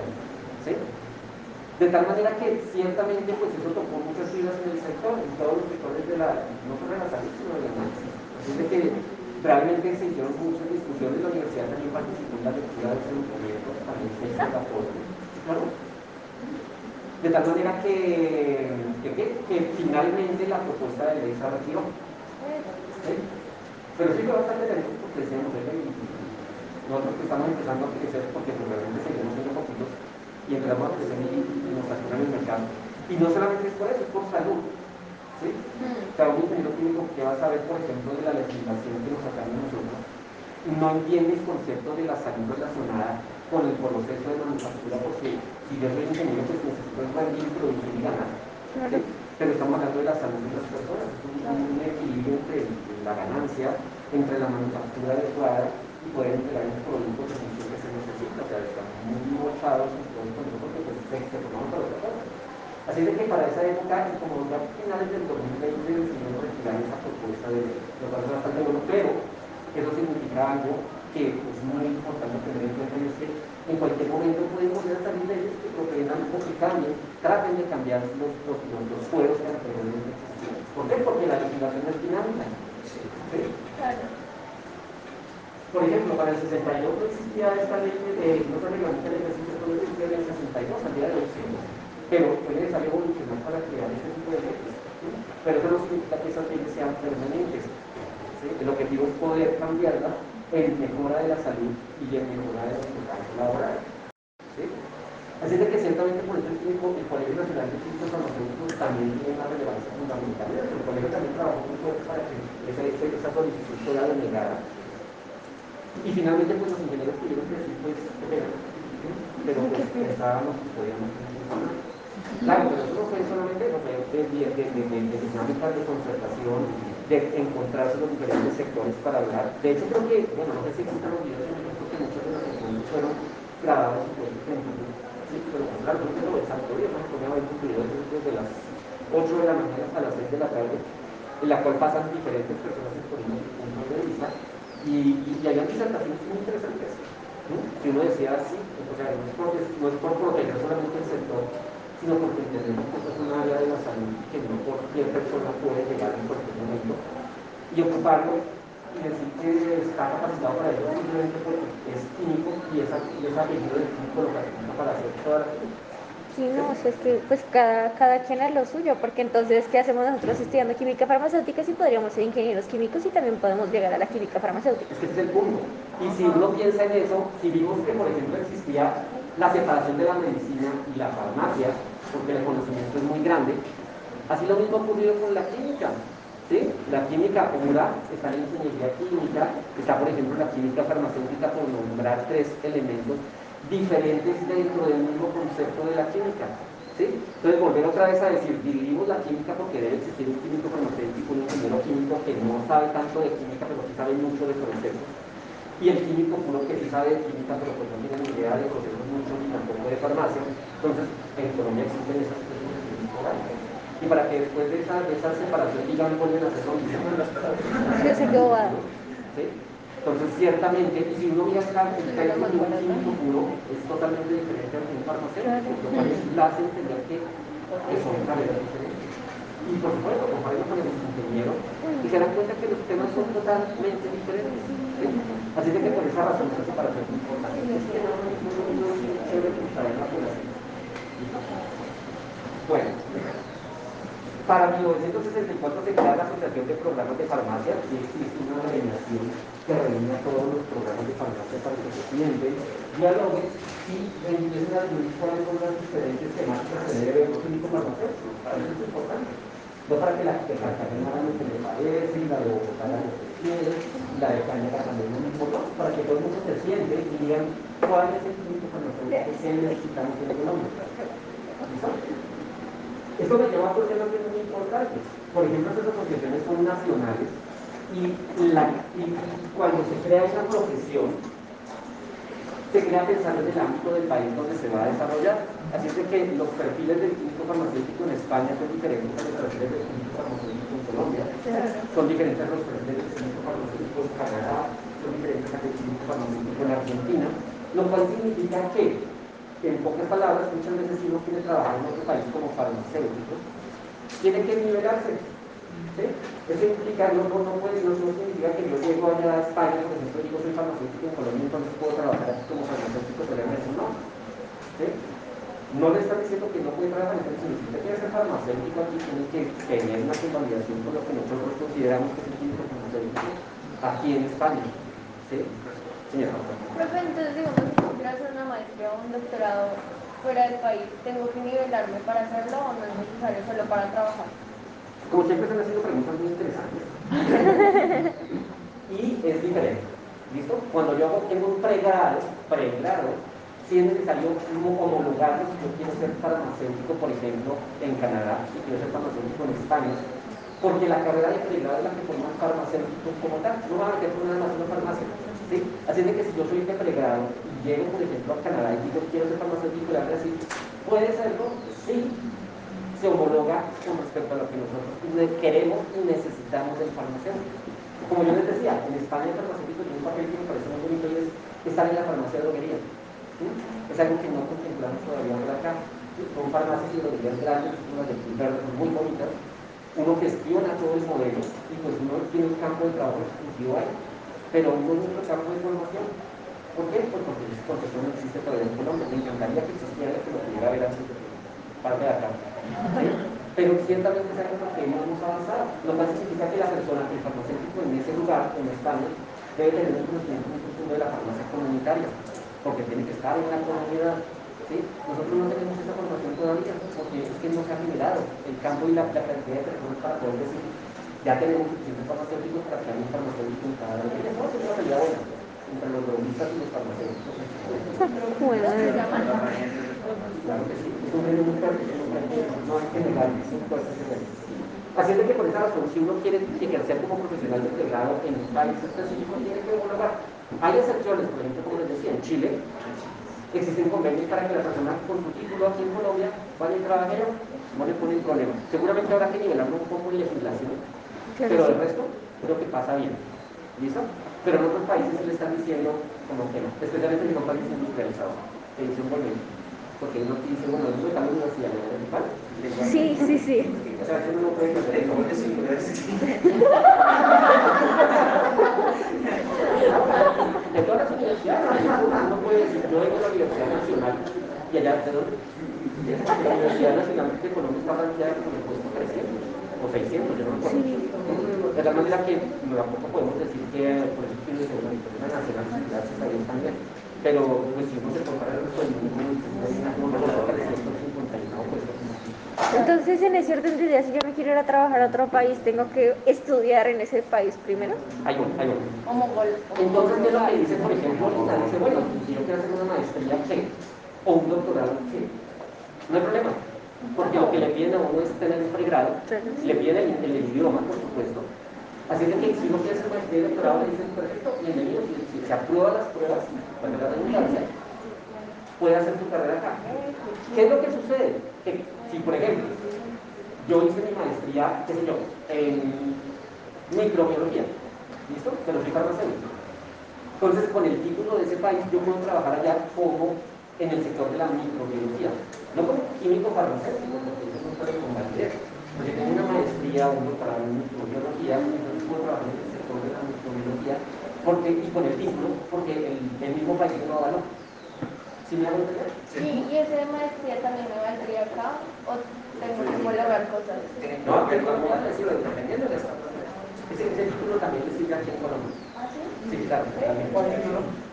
De tal manera que ciertamente pues eso tocó muchas fibras en el sector, en todos los sectores de la, no solo de la salud, sino de la análisis. Así que realmente se hicieron muchas discusiones, la universidad también participó en la lectura de ese documento, también se hizo la claro. De tal manera que, que, finalmente la propuesta de ley se retiró. ¿sí? Pero sí fue bastante lento porque decíamos, nosotros que estamos empezando a crecer porque pues, realmente seguimos siendo poquitos y entramos a crecer y, nos saturan el mercado. Y no solamente es por eso, es por salud. ¿sí? Mm. O sea, un ingeniero químico que va a saber, por ejemplo, de la legislación que nos sacamos nosotros, no entiende el concepto de la salud relacionada con el proceso de manufactura, porque si yo soy ingeniero, pues necesito expandir, producir y ganar. Pero estamos hablando de la salud de las personas, es un, equilibrio entre la ganancia, entre la manufactura adecuada y poder entregar un producto que se necesita. O sea, muy mochados en todo esto porque pues, se, se tomaron para otra cosa. Así de que para esa época, y como ya a finales del 2020 decidieron retirar esa propuesta de los bastante bueno, pero eso significa algo que es muy importante tener en cuenta y es que en cualquier momento pueden volver a salir leyes que protejan o que cambien, traten de cambiar los, los, los, los fueros que anteriormente existían. ¿Por qué? Porque la legislación es dinámica. ¿sí? Claro. Por ejemplo, para el 62 no existía esta ley, de, no se reglamenta la ley de no existía en el 62 al día de hoy, pero fue necesario evolucionar para crear este tipo de leyes. Pero eso no significa que esas leyes sean permanentes. El objetivo es poder cambiarlas en mejora de la salud y en mejora de los mercados laborales. Así es que ciertamente por eso el, el Colegio Nacional de Químicos Farmacéuticos también tiene una relevancia fundamental. El colegio también trabajó fuerte para que esa, esa solicitud fuera denegada y finalmente, pues los ingenieros tuvieron que decir, pues, pero, pero pues pensábamos que podíamos. Claro, pero eso no fue solamente eso, fue de, de, de, de, dinámicas de concertación, de encontrarse los diferentes sectores para hablar. De hecho, creo que, bueno, no sé si existen los videos en porque muchos de los encuentros fueron puestos en YouTube. Sí, pero pues, claro, yo creo que el santo día, me ponía a ver videos desde las 8 de la mañana hasta las 6 de la tarde, en la cual pasan diferentes personas exponiendo sus puntos de vista y, y, hay disertaciones muy interesantes. Que uno decía así, o sea, no es, por, no es por proteger solamente el sector, sino porque entendemos que esto es un área de la salud que no cualquier persona puede llegar en cualquier momento. y ocuparlo y decir que está capacitado para ello simplemente porque es químico y es, es apellido del químico lo capacita para hacer toda la Sí, no, es que pues cada, cada quien es lo suyo, porque entonces, ¿qué hacemos nosotros estudiando química farmacéutica si podríamos ser ingenieros químicos y también podemos llegar a la química farmacéutica? Es que ese es el punto. Y si uno piensa en eso, si vimos que, por ejemplo, existía la separación de la medicina y la farmacia, porque el conocimiento es muy grande, así lo mismo ha ocurrido con la química. ¿sí? La química pura está en la ingeniería química, está, por ejemplo, la química farmacéutica, por nombrar tres elementos diferentes dentro del mismo concepto de la química. ¿sí? Entonces, volver otra vez a decir, dividimos la química porque debe existir un químico farmacéutico, un ingeniero químico que no sabe tanto de química, pero sí sabe mucho de conceptos. Y el químico puro que sí sabe de química, pero pues no tiene ni idea de procesos mucho ni tampoco de farmacia. Entonces, en Colombia existen esas situaciones y para que después de esa, de esa separación digan vuelven a hacer lo mismo. Se quedó ¿Sí? Entonces, ciertamente, si uno acá, el cálculo de un químico puro es totalmente diferente de un farmacéutico, lo cual la hace entender que, son carreras diferentes. Y por supuesto, comparado con el ingeniero, y se dan cuenta que los temas son totalmente diferentes. Así de que por esa razón esa separación es importante. Es que no, Bueno, para 1964 se crea la Asociación de Programas de Farmacia y existe una organización que reúne todos los programas de farmacia para que se sienten, dialoguen y empiecen a discutir cuáles son las diferentes temáticas que debe ver un clínico farmacéutico. Para eso es importante. No para que la de Cartagena haga lo que le parece, la de Bogotá haga lo que quiere, la de Caña también lo mismo, no, para que todo el mundo se siente y digan cuál es el clínico farmacéutico que necesitamos en Colombia. Esto me lleva a otro tema que es muy importante. Por ejemplo, estas asociaciones son nacionales y, cuando se crea una profesión, se crea pensando en el ámbito del país donde se va a desarrollar. Así es de que los perfiles del químico farmacéutico en España son diferentes a los perfiles del químico farmacéutico en Colombia, son diferentes a los perfiles del químico farmacéutico en Canadá, son diferentes a los del químico farmacéutico en Argentina, lo cual significa que, en pocas palabras, muchas veces si uno quiere trabajar en otro país como farmacéutico, tiene que nivelarse ¿Sí? Eso implica, no, no, puede, no, no, significa que yo llego allá a España, por ejemplo, digo soy farmacéutico en Colombia, entonces puedo trabajar aquí como farmacéutico, pero eso no. No le está diciendo que no puede trabajar, entonces si usted quiere ser farmacéutico aquí, tiene que tener una convalidación con lo que nosotros consideramos que es el farmacéutico aquí en España. Señora. Profe, entonces digamos, si quiero hacer una maestría o un doctorado fuera del país, ¿tengo que nivelarme para hacerlo o no es necesario solo para trabajar? Como siempre están haciendo preguntas muy interesantes. y es diferente. ¿Listo? Cuando yo tengo un pregrado, pregrado, si es necesario homologarlo si yo quiero ser farmacéutico, por ejemplo, en Canadá, si quiero ser farmacéutico en España, porque la carrera de pregrado es la que forma farmacéuticos como tal, no va a meter nada más una farmacia. ¿Sí? Así de que si yo soy de pregrado y llego, por ejemplo, a Canadá y digo quiero ser farmacéutico, van a decir, ¿puede serlo? Sí, se homologa con respecto a lo que nosotros queremos y necesitamos del farmacéutico. Como yo les decía, en España el farmacéutico tiene un papel que me parece muy bonito y es estar en la farmacia de droguería. Es algo que no contemplamos todavía por acá. Son farmacias y droguerías grandes, unas de verdes muy bonitas. Uno gestiona todo el modelo y pues uno tiene un campo de trabajo exclusivo ahí. Pero uno no campo de formación. ¿Por qué? Pues porque, porque eso no existe todavía en Colombia. Me encantaría que existiera que lo pudiera ver antes de parte de acá. Pero ciertamente es algo que hemos avanzado. Lo cual significa que la persona, el farmacéutico en ese lugar, en España, debe tener un conocimiento muy profundo de la farmacia comunitaria, porque tiene que estar en la comunidad. ¿sí? Nosotros no tenemos esa formación todavía, porque es que no se ha generado el campo y la, cantidad de personas para poder decir, ya tenemos suficientes farmacéuticos para crear un farmacéutico en cada región. Estamos en una pelea buena entre los droguistas y los farmacéuticos. Bueno, Claro que sí, es un muy fuerte, no que negar, es un fuerte Así es que por esa razón, si uno quiere ejercer como profesional de integrado en un país específico, tiene que homologar. Hay excepciones, por ejemplo, como les decía, en Chile existen convenios para que la persona con su título aquí en Colombia vaya y trabaje allá, no le pone problema. Seguramente habrá que nivelarlo un poco en legislación, pero el resto creo que pasa bien. ¿Listo? Pero en otros países se le están diciendo como que no, especialmente en los países industrializados, que dicen volver. porque uno dice, bueno, yo me cambio de universidad, ¿no? Sí, sí, sí. O sea, no puede hacer eso. De todas las universidades, uno puede decir, yo vengo a la Universidad Nacional y allá, perdón, la Universidad Nacional de Colombia está rankeada con el puesto 300 o 600, yo no me acuerdo. De la manera que tampoco podemos decir que por eso que una nacional, gracias a Dios también. Pero pues si uno se compara el resto del mundo, no lo 351 puestos. Entonces, en ese orden de ideas, si yo me quiero ir a trabajar a otro país, ¿tengo que estudiar en ese país primero? Hay uno, hay uno. Como gol. Entonces, ¿qué es lo que dice, por ejemplo, ahorita? Dice, bueno, si yo quiero hacer una maestría, ¿qué? O un doctorado, ¿qué? No hay problema. Porque lo que le piden a uno es tener un pregrado, le piden el, el, idioma, por supuesto. Así que si uno quiere hacer maestría y doctorado, le dicen, perfecto, bienvenido, si, si se aprueba las pruebas, para la redundancia, puede hacer su carrera acá. ¿Qué es lo que sucede? Que si, por ejemplo, yo hice mi maestría, qué sé yo, en microbiología, ¿listo? Pero soy farmacéutico. Entonces, con el título de ese país, yo puedo trabajar allá como en el sector de la microbiología, no como químico farmacéutico, porque eso no puede combatir. Porque tengo una maestría o un doctorado en microbiología, entonces puedo trabajar en el sector de la microbiología porque, y con el título, porque el, el mismo país lo avaló. ¿Sí me hago entender? Sí, y ese maestría también me valdría acá o tengo que homologar cosas. No, pero no decirlo, dependiendo de esta ese, ese título también le sirve aquí en Colombia. ¿Ah, sí? Sí, claro, también por ejemplo.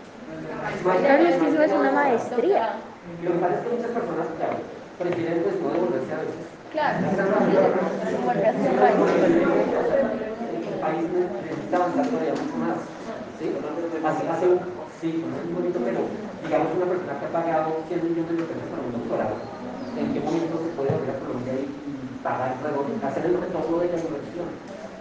Claro, es que eso es una maestría. Lo que pasa es que muchas personas, claro, prefieren pues no devolverse a veces. Claro, hace país. El país necesita avanzar todavía mucho más. ¿sí? Así hace un, sí, es un bonito, pero digamos una persona que ha pagado 100 millones de pesos para un doctorado, ¿en qué momento se puede volver a Colombia y, pagar, hacer el retorno de la inversión?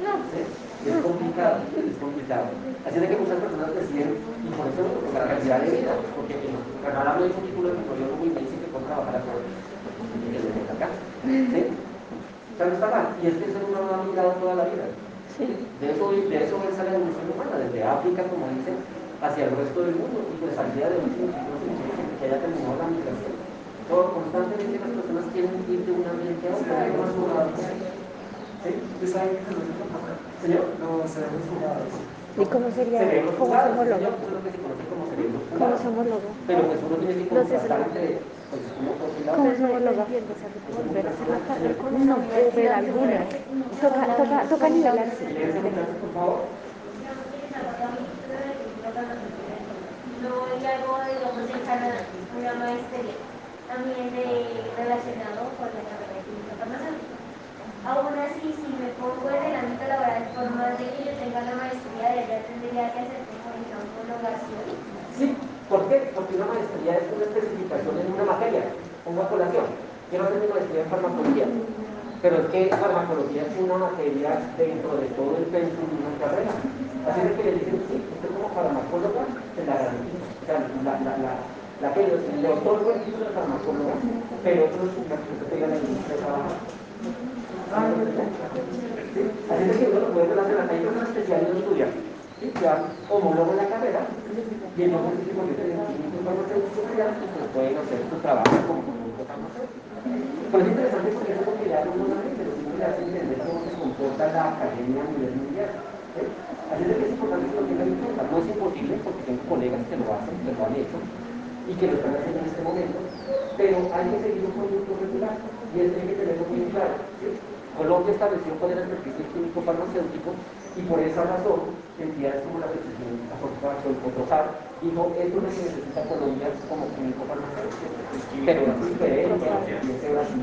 No, ¿sí? Es complicado, es complicado. Así de que muchas personas deciden, y por eso por la calidad de vida, porque regalarme un título de tutoriólogo y me dice que puedo trabajar a todo. Y que lo acá. ¿Sí? O sea, no está mal. Y es que eso no lo ha mirado toda la vida. De eso, de eso es la evolución humana, desde África, como dicen, hacia el resto del mundo. Y pues al día de hoy, que haya terminado la migración. Todo, constantemente las personas quieren ir de un ambiente a otro, más ¿Sí? ¿Usted sabe qué es Señor, no seremos jugados. ¿Y cómo sería? ¿Cómo se homologa? ¿Cómo homologa? Pero pues uno tiene que entre pues, ¿Cómo se homologa? volver a hacer la carrera con una ver alguna. Toca, toca, toca nivelarse. por favor. No, y algo, en Canadá, una maestría también de, relacionado con la carrera de química farmacéutica. Aún así, si me pongo en el ámbito laboral, por más de que yo tenga la maestría de allá, tendría que hacer como una homologación. Sí, ¿por qué? Porque una maestría es una especificación en una materia, una colación. Quiero hacer mi maestría en farmacología, pero es que farmacología es una materia dentro de todo el pensum de una carrera. Así es que le dicen, sí, usted como farmacóloga se la garantiza. La, la, la, la que le otorgo el título de farmacóloga, pero otros es que usted tenga la de trabajar. Así es que uno lo puede relacionar. Hay personas que ya no estudian, ¿sí? ya homologan la carrera y entonces se convierten en químicos farmacéuticos y pues pueden hacer su trabajo como químicos farmacéuticos. Pero es interesante porque eso porque ya uno sabe, pero sí le hace entender cómo se comporta la academia a nivel mundial. ¿sí? Así es que es importante que lo tengan en cuenta. No es imposible porque tengo colegas que lo hacen, que lo han hecho y que lo están haciendo en este momento, pero hay que seguir un conducto regular y eso hay que tenerlo muy claro. Colombia estableció cuál era el perfil químico farmacéutico y por esa razón entidades como la Asociación Cotojar dijo esto es lo que necesita Colombia como químico farmacéutico. Pero es diferente a lo que piense Brasil,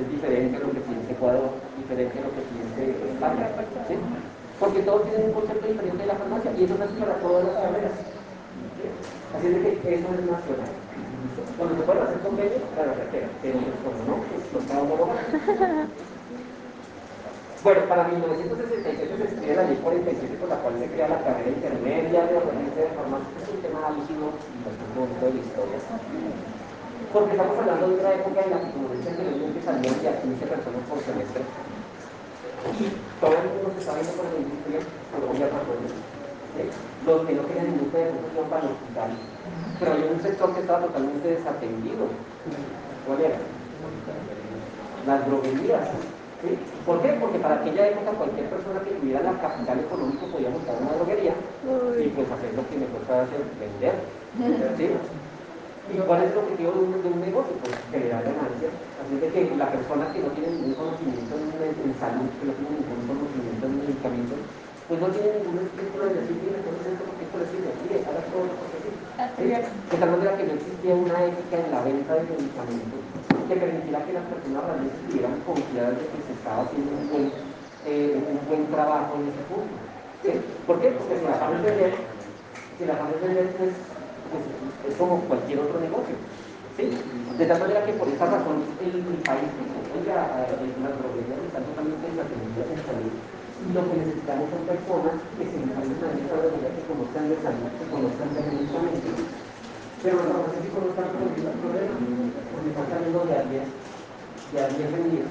es diferente a lo que piense Ecuador, diferente a lo que piense España. ¿sí? Porque todos tienen un concepto diferente de la farmacia y eso no es para todas las carreras. Así es que eso es nacional. Cuando se puede hacer convenios, para la cartera, pero no, pues está homologado. Bueno, para 1967 se escribe la ley 47 por la cual se crea la carrera intermedia de organización de farmacia. Es un tema álgido y bastante bonito de la historia. Porque estamos hablando de una época en la que, como decía anteriormente, salían ya 15 personas por semestre. Y todo el mundo se está viendo con la industria, Colombia pasó Los que no querían ningún pedazo iban para el hospital. Pero había un sector que estaba totalmente desatendido. ¿Cuál era? Las droguerías. ¿Sí? ¿Por qué? Porque para aquella época cualquier persona que tuviera la capital económico podía montar una droguería y pues hacer lo que me cuesta hacer, vender. ¿sí? ¿Y cuál es el objetivo de un, de un negocio? Pues generar ganancias. Así de que la persona que no tiene ningún conocimiento en, en salud, que no tiene ningún conocimiento en medicamentos, pues no tiene ningún estímulo de decir, mire, entonces esto porque esto le sirve, mire, haga todo lo que. De tal manera que no existía una ética en la venta de medicamentos que permitiera que las personas realmente estuvieran confiadas de que se estaba haciendo un buen, eh, un buen trabajo en ese punto. ¿Sí? ¿Por qué? Porque si la van a vender, si la van a vender, pues pues, es como cualquier otro negocio. ¿sí? De tal manera que por esa razón el, el país dijo, oiga, eh, las droguerías están totalmente en salud y lo que necesitamos son personas que se encarguen de esta droguería, que conozcan de salud, que conozcan de medicamentos. Pero los farmacéuticos no están resolviendo el problema, porque están saliendo de a 10, de a 10 en 10.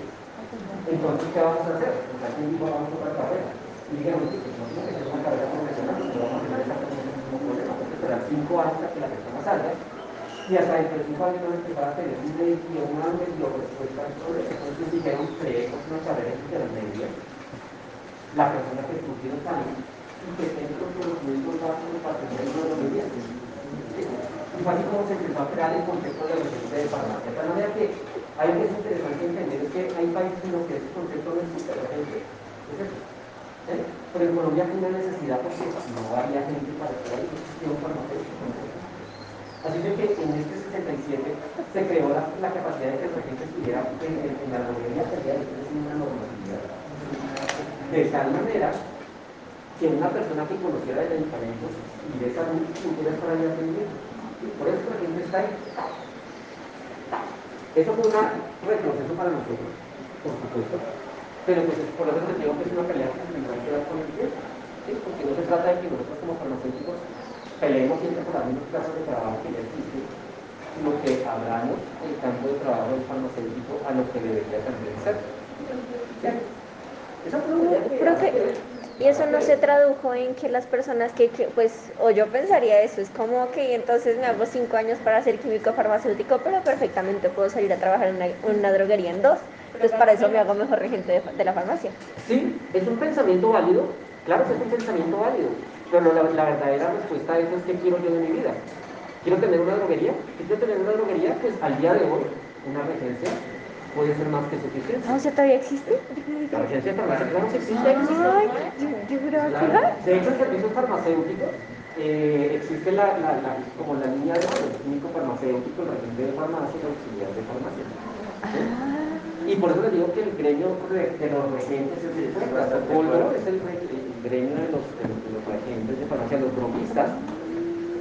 Entonces, ¿qué vamos a hacer? Pues aquí dijo, vamos a otra carrera. Y sí, pues no tiene que ser una carrera profesional, pero vamos a tener exactamente el mismo problema esperar cinco años a que la persona salga y hasta dentro de cinco años van a empezar tener un medio, una medio respuesta al problema. Entonces dijeron, creemos una carrera intermedia, la persona que estudió salud y que tenga los conocimientos básicos para tener una droguería. Y fue así como se empezó a crear el concepto de receta de farmacia. De manera que algo que es interesante entender que hay países en los que ese concepto no súper gente. Es eso. ¿Eh? Pero en Colombia hay una necesidad porque no había gente para estar ahí, existía un farmacéutico. Así que en este 67 se creó la, la capacidad de que la gente estuviera en, en, en la droguería sería una normatividad. De tal manera que una persona que conociera de medicamentos y de salud pudiera estar ahí aprendiendo. Por eso la gente está ahí. Eso fue un retroceso para nosotros, por supuesto pero pues por eso te digo que es una pelea que se tendrá que dar con el tiempo, porque no se trata de que nosotros como farmacéuticos peleemos siempre por las mismas clases de trabajo que ya existen, sino que abramos el campo de trabajo del farmacéutico a lo que debería también ser. Que, y eso no se tradujo en que las personas que, que, pues, o yo pensaría eso, es como que entonces me hago cinco años para ser químico farmacéutico, pero perfectamente puedo salir a trabajar en una, una droguería en dos. Entonces para eso me hago mejor regente de, la farmacia. Sí, es un pensamiento válido, claro que es un pensamiento válido, pero la, verdadera respuesta a eso es qué quiero yo de mi vida. ¿Quiero tener una droguería? ¿Qué quiero tener una droguería? Pues al día de hoy, una regencia puede ser más que suficiente. Ah, o sea, ¿todavía existe? La regencia farmacéutica claro que existe. Ay, yo, Claro. De hecho, en servicios farmacéuticos eh, existe la, la, la, como la línea de químico farmacéutico, el regente de farmacia y auxiliar de farmacia. ¿sí? Y por eso les digo que el gremio de, de los regentes, es el protocolo es el, re- el gremio de los, de, los- de los regentes de farmacia, los droguistas,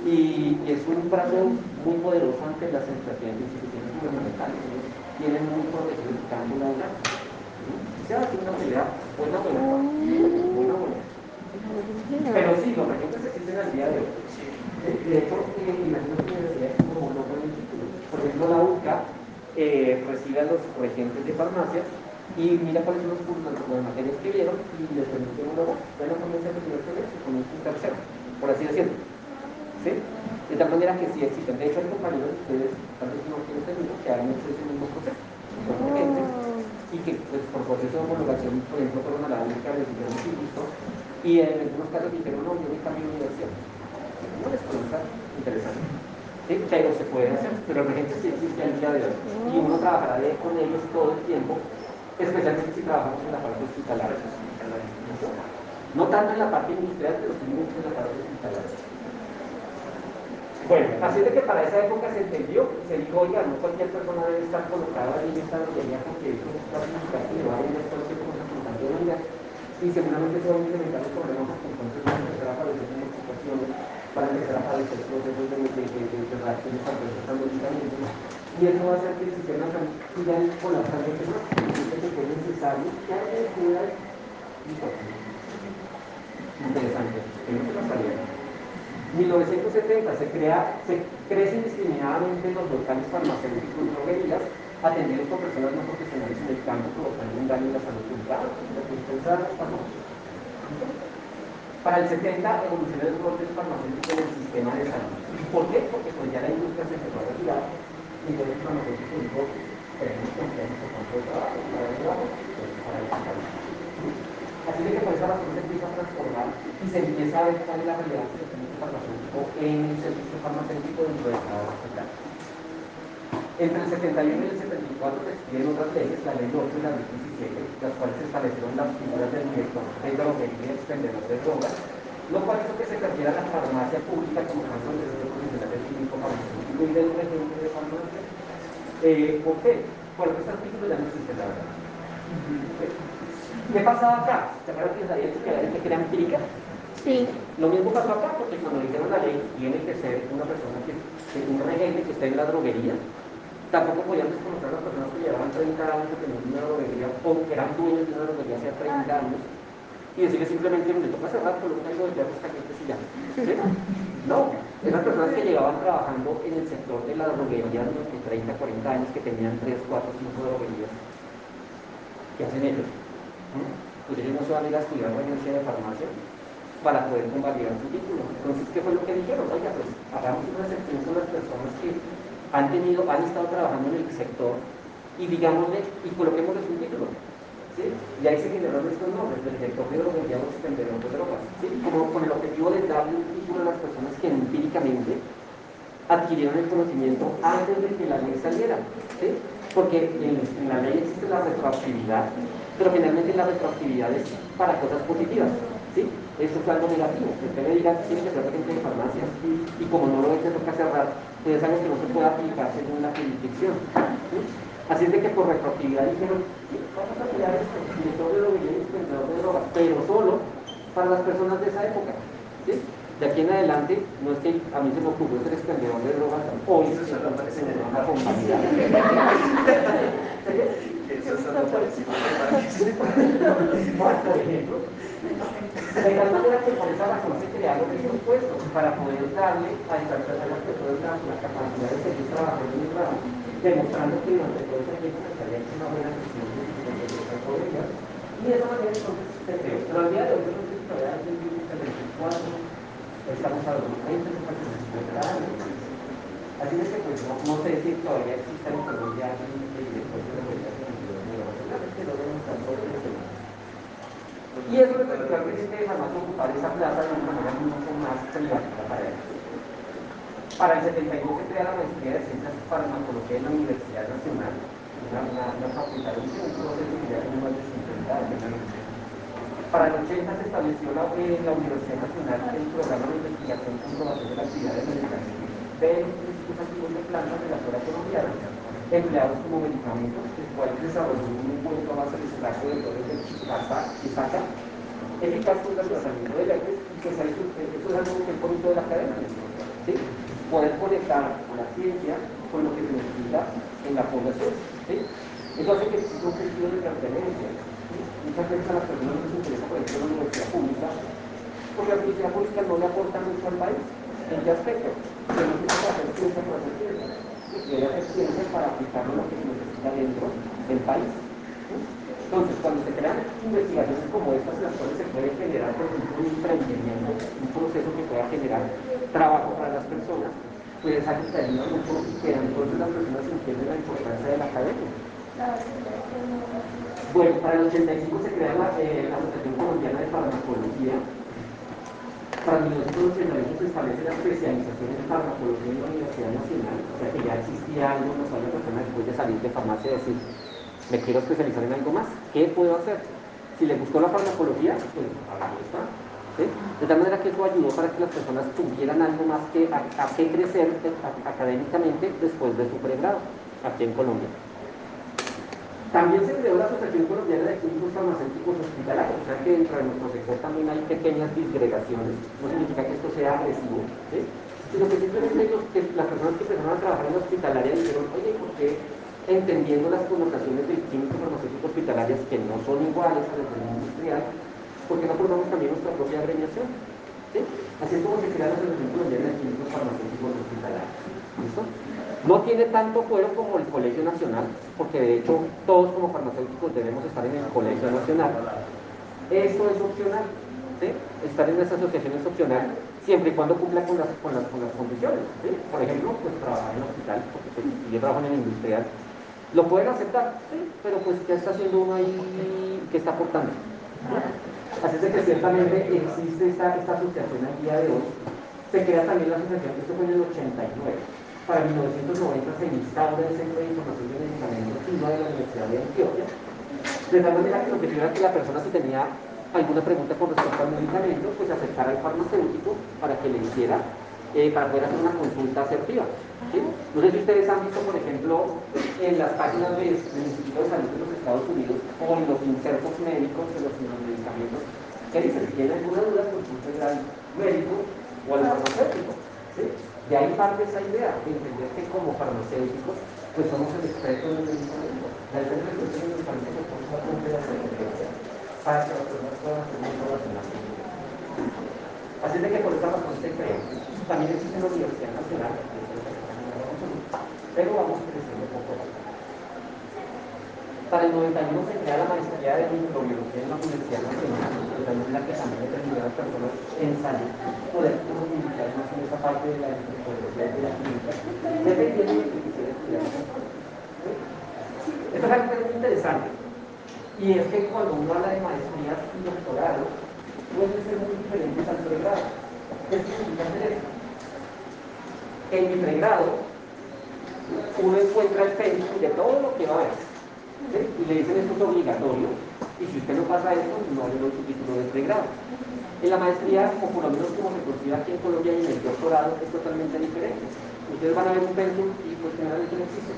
y, y es un brazo muy poderoso ante las instituciones instituciones gubernamentales. Ellos tienen muy protegido el campo laboral. ¿sí? Se hace una pelea buena, buena, buena, buena. Pero sí, los regentes existen al día de hoy. De, hecho, eh, imagino que decía como no con el título. Por ejemplo, la UCA eh, recibe a los regentes de farmacia y mira cuáles son los cursos, las materias que vieron y les permite un lugar. Van a comenzar el primer semestre con un tercero, por así decirlo. ¿Sí? De tal manera que sí existen. De hecho, hay compañeros de ustedes, tal vez no quieren término, que han hecho ese mismo proceso. Son regentes y que pues, por proceso de homologación, por ejemplo, fueron a la UCA, les dijeron sí, listo, y en algunos casos dijeron, no, yo me cambio de universidad. No les parece interesante. Sí, pero se puede hacer, pero la gente sí existe al día de hoy. Y uno trabajará de- con ellos todo el tiempo, especialmente si trabajamos en la parte hospitalaria. No tanto en la parte industrial, pero sí mucho en la parte hospitalaria. Bueno, así de que para esa época se entendió, se dijo, oiga, no cualquier persona debe estar colocada ahí en esta droguería porque es significativo, va a vender cualquier cosa con venga. Y seguramente eso va a incrementar los problemas porque entonces van a empezar a aparecer multiplicaciones, van a empezar a aparecer procesos de, de, de, de, de reacciones adversas medicamentos. Y eso va a hacer que el sistema de siga colapsándose más. Entonces que es necesario que haya descuidas. Interesante, que no se lo sabía. 1970 se, crea, se crece indiscriminadamente los locales farmacéuticos y droguerías atendidos por personas no profesionales en el campo provocando un daño en la salud pública. Para el 70 evolucionó el rol del en sistema de salud. ¿Por qué? Porque pues ya la industria se empezó a retirar y entonces el farmacéutico dijo, tenemos que emplear nuestro campo de trabajo para el trabajo, pues para el salud. Así de que por esa razón se empieza a transformar y se empieza a ver cuál es la realidad del servicio farmacéutico en el servicio farmacéutico dentro de cada hospital. Entre el 71 y el 74 se expiden otras leyes, la ley 8 y la ley 17, las cuales establecieron las figuras del director de droguería y expendedor de drogas, lo cual hizo que se perdiera la farmacia pública como caso del Centro Profesional del Químico Farmacéutico y del regente de farmacia. Eh, ¿Por qué? Porque este artículo ya no existe la verdad. ¿Qué pasaba acá? ¿Se acuerdan que les había dicho que la gente que era empírica? Sí. Lo mismo pasó acá, porque cuando dijeron la ley, tiene que ser una persona que, que un regente que esté en la droguería, Tampoco podían desconocer a las personas que llevaban 30 años que tenían una droguería o que eran dueños de una droguería hace 30 años y decirle simplemente, me toca cerrar, por que tengo de hasta que se llama. ¿Sí? No, eran personas que llevaban trabajando en el sector de la droguería durante 30, 40 años, que tenían 3, 4, 5 droguerías. ¿Qué hacen ellos? Pues ellos no se van a ir a estudiar la universidad de farmacia para poder convalidar su título. Entonces, ¿qué fue lo que dijeron? Oiga, pues hagamos una excepción con las personas que han tenido, han estado trabajando en el sector y digámosle, y coloquémosles un título. ¿sí? Y ahí se generaron estos nombres, del director de droguería o expendedor de drogas, ¿sí? como con el objetivo de darle un título a las personas que empíricamente adquirieron el conocimiento antes de que la ley saliera. ¿sí? Porque en, la ley existe la retroactividad, pero finalmente la retroactividad es para cosas positivas. ¿sí? Eso es algo negativo. Que usted me diga, tiene que ser gente de farmacia y como no lo es, se toca cerrar pues es algo que no se puede aplicar según la jurisdicción. Así es de que por retroactividad dijeron, vamos a crear esto, director de droguería y expendedor de drogas, pero solo para las personas de esa época. ¿sí? De aquí en adelante, no es que a mí se me ocurrió ser expendedor de drogas hoy, se me una compañía. Por ejemplo, de tal manera que por esa razón se crearon estos puestos para poder darle a estas personas que pueden dar la capacidad de seguir trabajando en el ramo, demostrando que durante todo ese tiempo se había hecho una buena gestión de sus pobrezas. Y de esa manera entonces se creó. Pero al día de hoy, no sé si todavía es el 24, estamos a 2020, estamos a 50 años. Así es que pues no, no sé si todavía existe en Colombia que después de la de la seguramente lo vemos tanto y eso presidente de farmacia ocupar esa plaza de una manera mucho más privativa para él. Para el 72 se crea la maestría de ciencias farmacología en la Universidad Nacional, una, una facultad de un proceso que ya tiene más de 50 años. Para el 80 se estableció la, en la Universidad Nacional el programa de investigación y comprobación de la actividad de medicamentos de de plantas de la flora colombiana empleados como medicamentos, el cual desarrolló un encuentro base de extracto de flores de saca, eficaz contra el tratamiento de herpes, y pues eso, es algo que es bonito de la academia, ¿sí? poder conectar la ciencia con lo que se necesita en la población. ¿sí? Eso hace que exista un sentido de pertenencia. Muchas veces a las personas les interesa, por ejemplo, la universidad pública, porque la universidad pública no le aporta mucho al país. ¿En qué aspecto? Que no tiene que hacer ciencia por hacer ciencia y hacer ciencia para aplicarlo lo que se necesita dentro del país. Entonces, cuando se crean investigaciones como estas, en las cuales se puede generar, por ejemplo, un emprendimiento, un proceso que pueda generar trabajo para las personas, pues es algo que ayuda mucho que entonces las personas entienden la importancia de la academia. Bueno, para el 85 se crea la, eh, la Asociación Colombiana de Farmacología, para 1988 se establece la especialización en farmacología en la Universidad Nacional, o sea que ya existía algo, no solo la persona después de salir de farmacia decir, me quiero especializar en algo más, ¿qué puedo hacer? Si le gustó la farmacología, pues ahí está. De tal manera que eso ayudó para que las personas tuvieran algo más que a, a que crecer académicamente después de su pregrado aquí en Colombia. También se creó la Asociación Colombiana de Químicos Farmacéuticos Hospitalarios, o sea que dentro de nuestro sector también hay pequeñas disgregaciones. No significa que esto sea agresivo, ¿sí? sino que simplemente que las personas que empezaron a trabajar en la hospitalaria dijeron, oye, ¿por qué entendiendo las connotaciones del químico farmacéutico hospitalarias que no son iguales a las del industrial, ¿por qué no formamos también nuestra propia agremiación? ¿Sí? Así es como se crea la Asociación Colombiana de Químicos Farmacéuticos Hospitalarios. No tiene tanto fuero como el Colegio Nacional, porque de hecho todos como farmacéuticos debemos estar en el Colegio Nacional. Esto es opcional. Estar en esa asociación es opcional siempre y cuando cumpla con las, con las, con las condiciones. Por ejemplo, pues trabajar en el hospital, porque pues, yo trabajo en el industrial, lo pueden aceptar, pero pues ¿qué está haciendo uno ahí? ¿Qué está aportando? Así es que ciertamente existe esta, esta asociación al día de hoy. Se crea también la asociación, esto fue en el 89. Para 1990 se instaura el Centro de Información de Medicamentos de la Universidad de Antioquia. De tal manera que lo que era que la persona si tenía alguna pregunta con respecto al medicamento, pues acercar al farmacéutico para que le hiciera, eh, para poder hacer una consulta asertiva. No sé si ustedes han visto, por ejemplo, en las páginas del Instituto de Salud de los Estados Unidos o en los insertos médicos de los, medicamentos, que dicen, si tienen alguna duda, consulten al médico o al farmacéutico. De ahí parte esa idea de entender que como farmacéuticos, pues somos el experto en el medicamento. La idea de el medicamento que somos la de la referencia para que las personas puedan hacer una Así de que por esa razón se crea. También existe la Universidad Nacional, pero vamos creciendo poco a poco. Para el 91 se crea la maestría de microbiología en la Universidad Nacional, que también la que también las personas en salud poder profundizar más en esa parte de la microbiología de la clínica, dependiendo de que quisiera estudiar. Esto es algo muy interesante. Y es que cuando uno habla de maestrías y doctorado, pueden ser muy diferentes al pregrado. ¿Qué significa hacer esto? En mi pregrado, uno encuentra el pensum de todo lo que va a Y le dicen esto es obligatorio. Y si usted no pasa esto, no hay su título de pregrado. En la maestría, o por lo menos como se considera aquí en Colombia y en el doctorado, es totalmente diferente. Ustedes van a ver un pensum y pues generalmente no existe.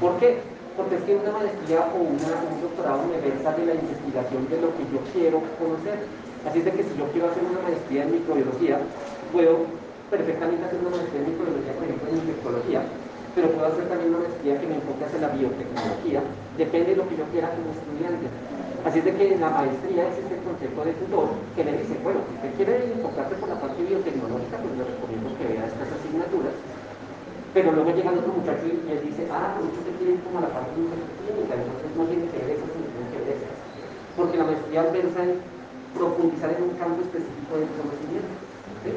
¿Por qué? porque es que una maestría o un doctorado me versa de la investigación de lo que yo quiero conocer. Así es de que si yo quiero hacer una maestría en microbiología, puedo perfectamente hacer una maestría en microbiología, por ejemplo, en infectología, pero puedo hacer también una maestría que me enfoque hacia la biotecnología, depende de lo que yo quiera como estudiante. Así es de que en la maestría existe el concepto de tutor que me dice, bueno, si usted quiere enfocarse por la parte biotecnológica, pues le recomiendo que vea estas asignaturas pero luego llega otro muchacho y él dice, ah, pero usted quiere ir como a la parte clínica, entonces no tiene que ver eso, sino que ver eso. Porque la maestría versa en profundizar en un campo específico de conocimiento. ¿sí?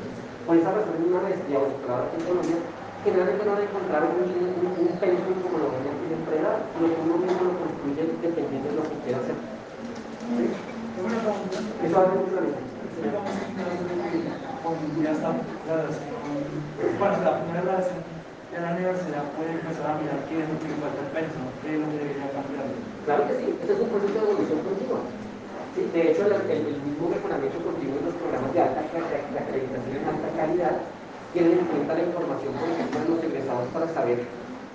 Por esa razón, una maestría aquí en Colombia, generalmente no van a encontrar un, un, un pensum como lo ven en Preda, sino que uno mismo lo construye dependiendo de lo que quiera hacer. ¿sí? Eso hace mucho la diferencia. Ya está, bueno, la primera relación en la universidad puede empezar a mirar qué es lo que falta al peso, qué es lo que debería cambiar. Claro que sí, este es un proceso de evolución continua. Sí, de hecho, el, el, el, mismo mejoramiento continuo en los programas de alta de acreditación en alta calidad tienen en cuenta la información, por ejemplo, de los egresados para saber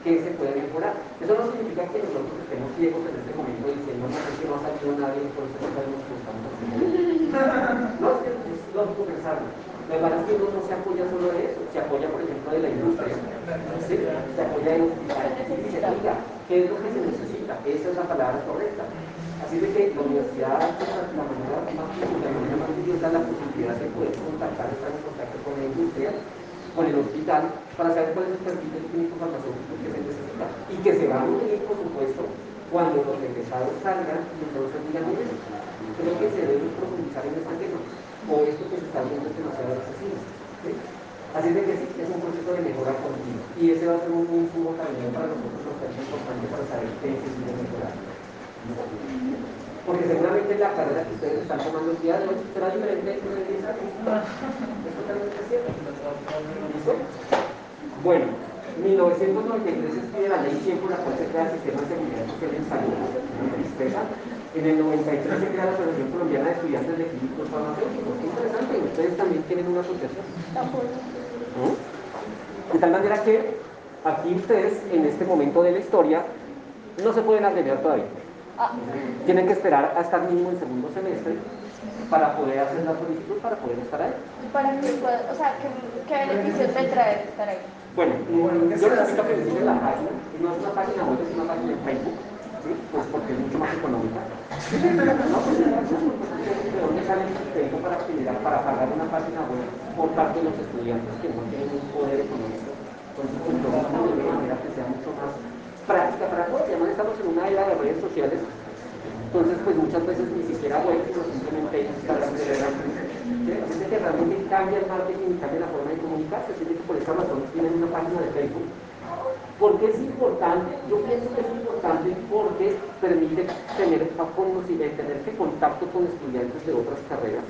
qué se puede mejorar. Eso no significa que nosotros estemos ciegos en este momento diciendo, no, es que no ha salido nadie, entonces no sabemos qué estamos haciendo. No, es que es lógico pensarlo. Lo que es que uno no se apoya solo de eso, se apoya, por ejemplo, de la industria, se apoya de los y dice, oiga, ¿qué es lo que se necesita? Esa es la palabra correcta. Así de que la universidad, la manera más la manera más da la posibilidad de poder contactar, estar en contacto con la industria, con el hospital, para saber cuál es el perfil del clínico farmacéutico que se necesita. Y que se va a unir, por supuesto, cuando los egresados salgan y entonces digan, miren, creo que se debe profundizar en este tema o esto que se está viendo es demasiado accesible. ¿sí? Así de que sí, es un proceso de mejora continua. Y ese va a ser un insumo también para nosotros es importante para saber qué necesita mejorar. Porque seguramente la carrera que ustedes están tomando el día de hoy será diferente de 10 años. Es totalmente cierto. Bueno, 1993 se escribe la ley 100 por la cual se crea el sistema de seguridad social en salud. En el 93 se crea la Asociación Colombiana de Estudiantes de Químicos Farmacéuticos. Qué interesante, ustedes también tienen una asociación. ¿Mm? De tal manera que aquí ustedes, en este momento de la historia, no se pueden agregar todavía. Ah. Tienen que esperar a estar mínimo en segundo semestre para poder hacer la solicitud para poder estar ahí. Para que, o sea, ¿qué, qué beneficios me trae estar ahí? Bueno, yo les invito a que visiten la página, no es una página web, es una página de Facebook, ¿sí? pues porque es mucho más económica. No, pues de dónde sale el crédito para, para pagar una página web por parte de los estudiantes que no tienen un poder económico. Entonces, pues, lo de manera que sea mucho más práctica para todos. Además, estamos en una era de redes sociales Entonces, pues muchas veces ni siquiera web, sino simplemente Instagram, Telegram, que realmente cambia el marketing y cambia la forma de comunicarse. Así que por esa razón tienen una página de Facebook. ¿Por qué es importante? Yo pienso que es importante porque permite tener, tener contacto con estudiantes de otras carreras.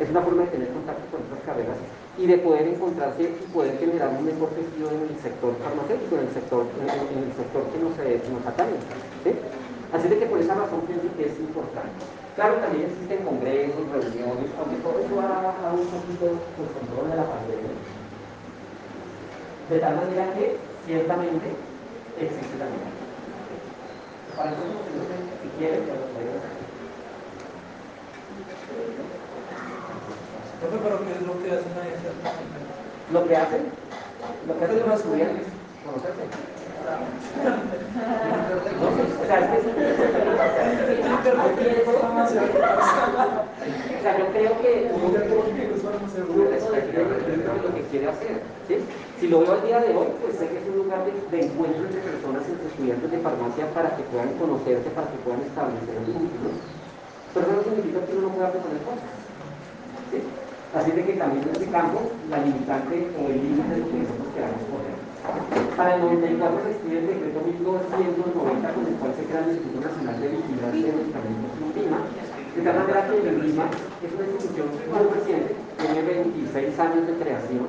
Es una forma de tener contacto con otras carreras y de poder encontrarse y poder generar un mejor tejido en el sector farmacéutico, en el sector, en, el sector que nos, atañe. ¿sí? Así de que por esa razón pienso que es importante. Claro, también existen congresos, reuniones, aunque todo eso ha un poquito pues, control de la pandemia. De tal manera que ciertamente existe también. Para eso, si quieren, lo pueden hacer. pero ¿qué es lo que hacen ahí? Lo que hacen, lo que hacen los estudiantes, conocerse. O sea, es que o sea, yo creo que uno lo que quiere hacer. ¿sí? Si lo veo al día de hoy, pues sé que es un lugar de, encuentro entre personas, entre estudiantes de farmacia para que puedan conocerse, para que puedan establecer vínculos. Pero eso no significa que uno no pueda proponer cosas. ¿sí? Así de que también en este campo, la limitante o el límite es lo que nosotros queramos poner. Para el 94 se escribe el decreto 1290 con el cual se crea el Instituto Nacional de Vigilancia de Medicamentos en Lima, de tal manera que el Lima es una institución muy reciente, tiene 26 años de creación,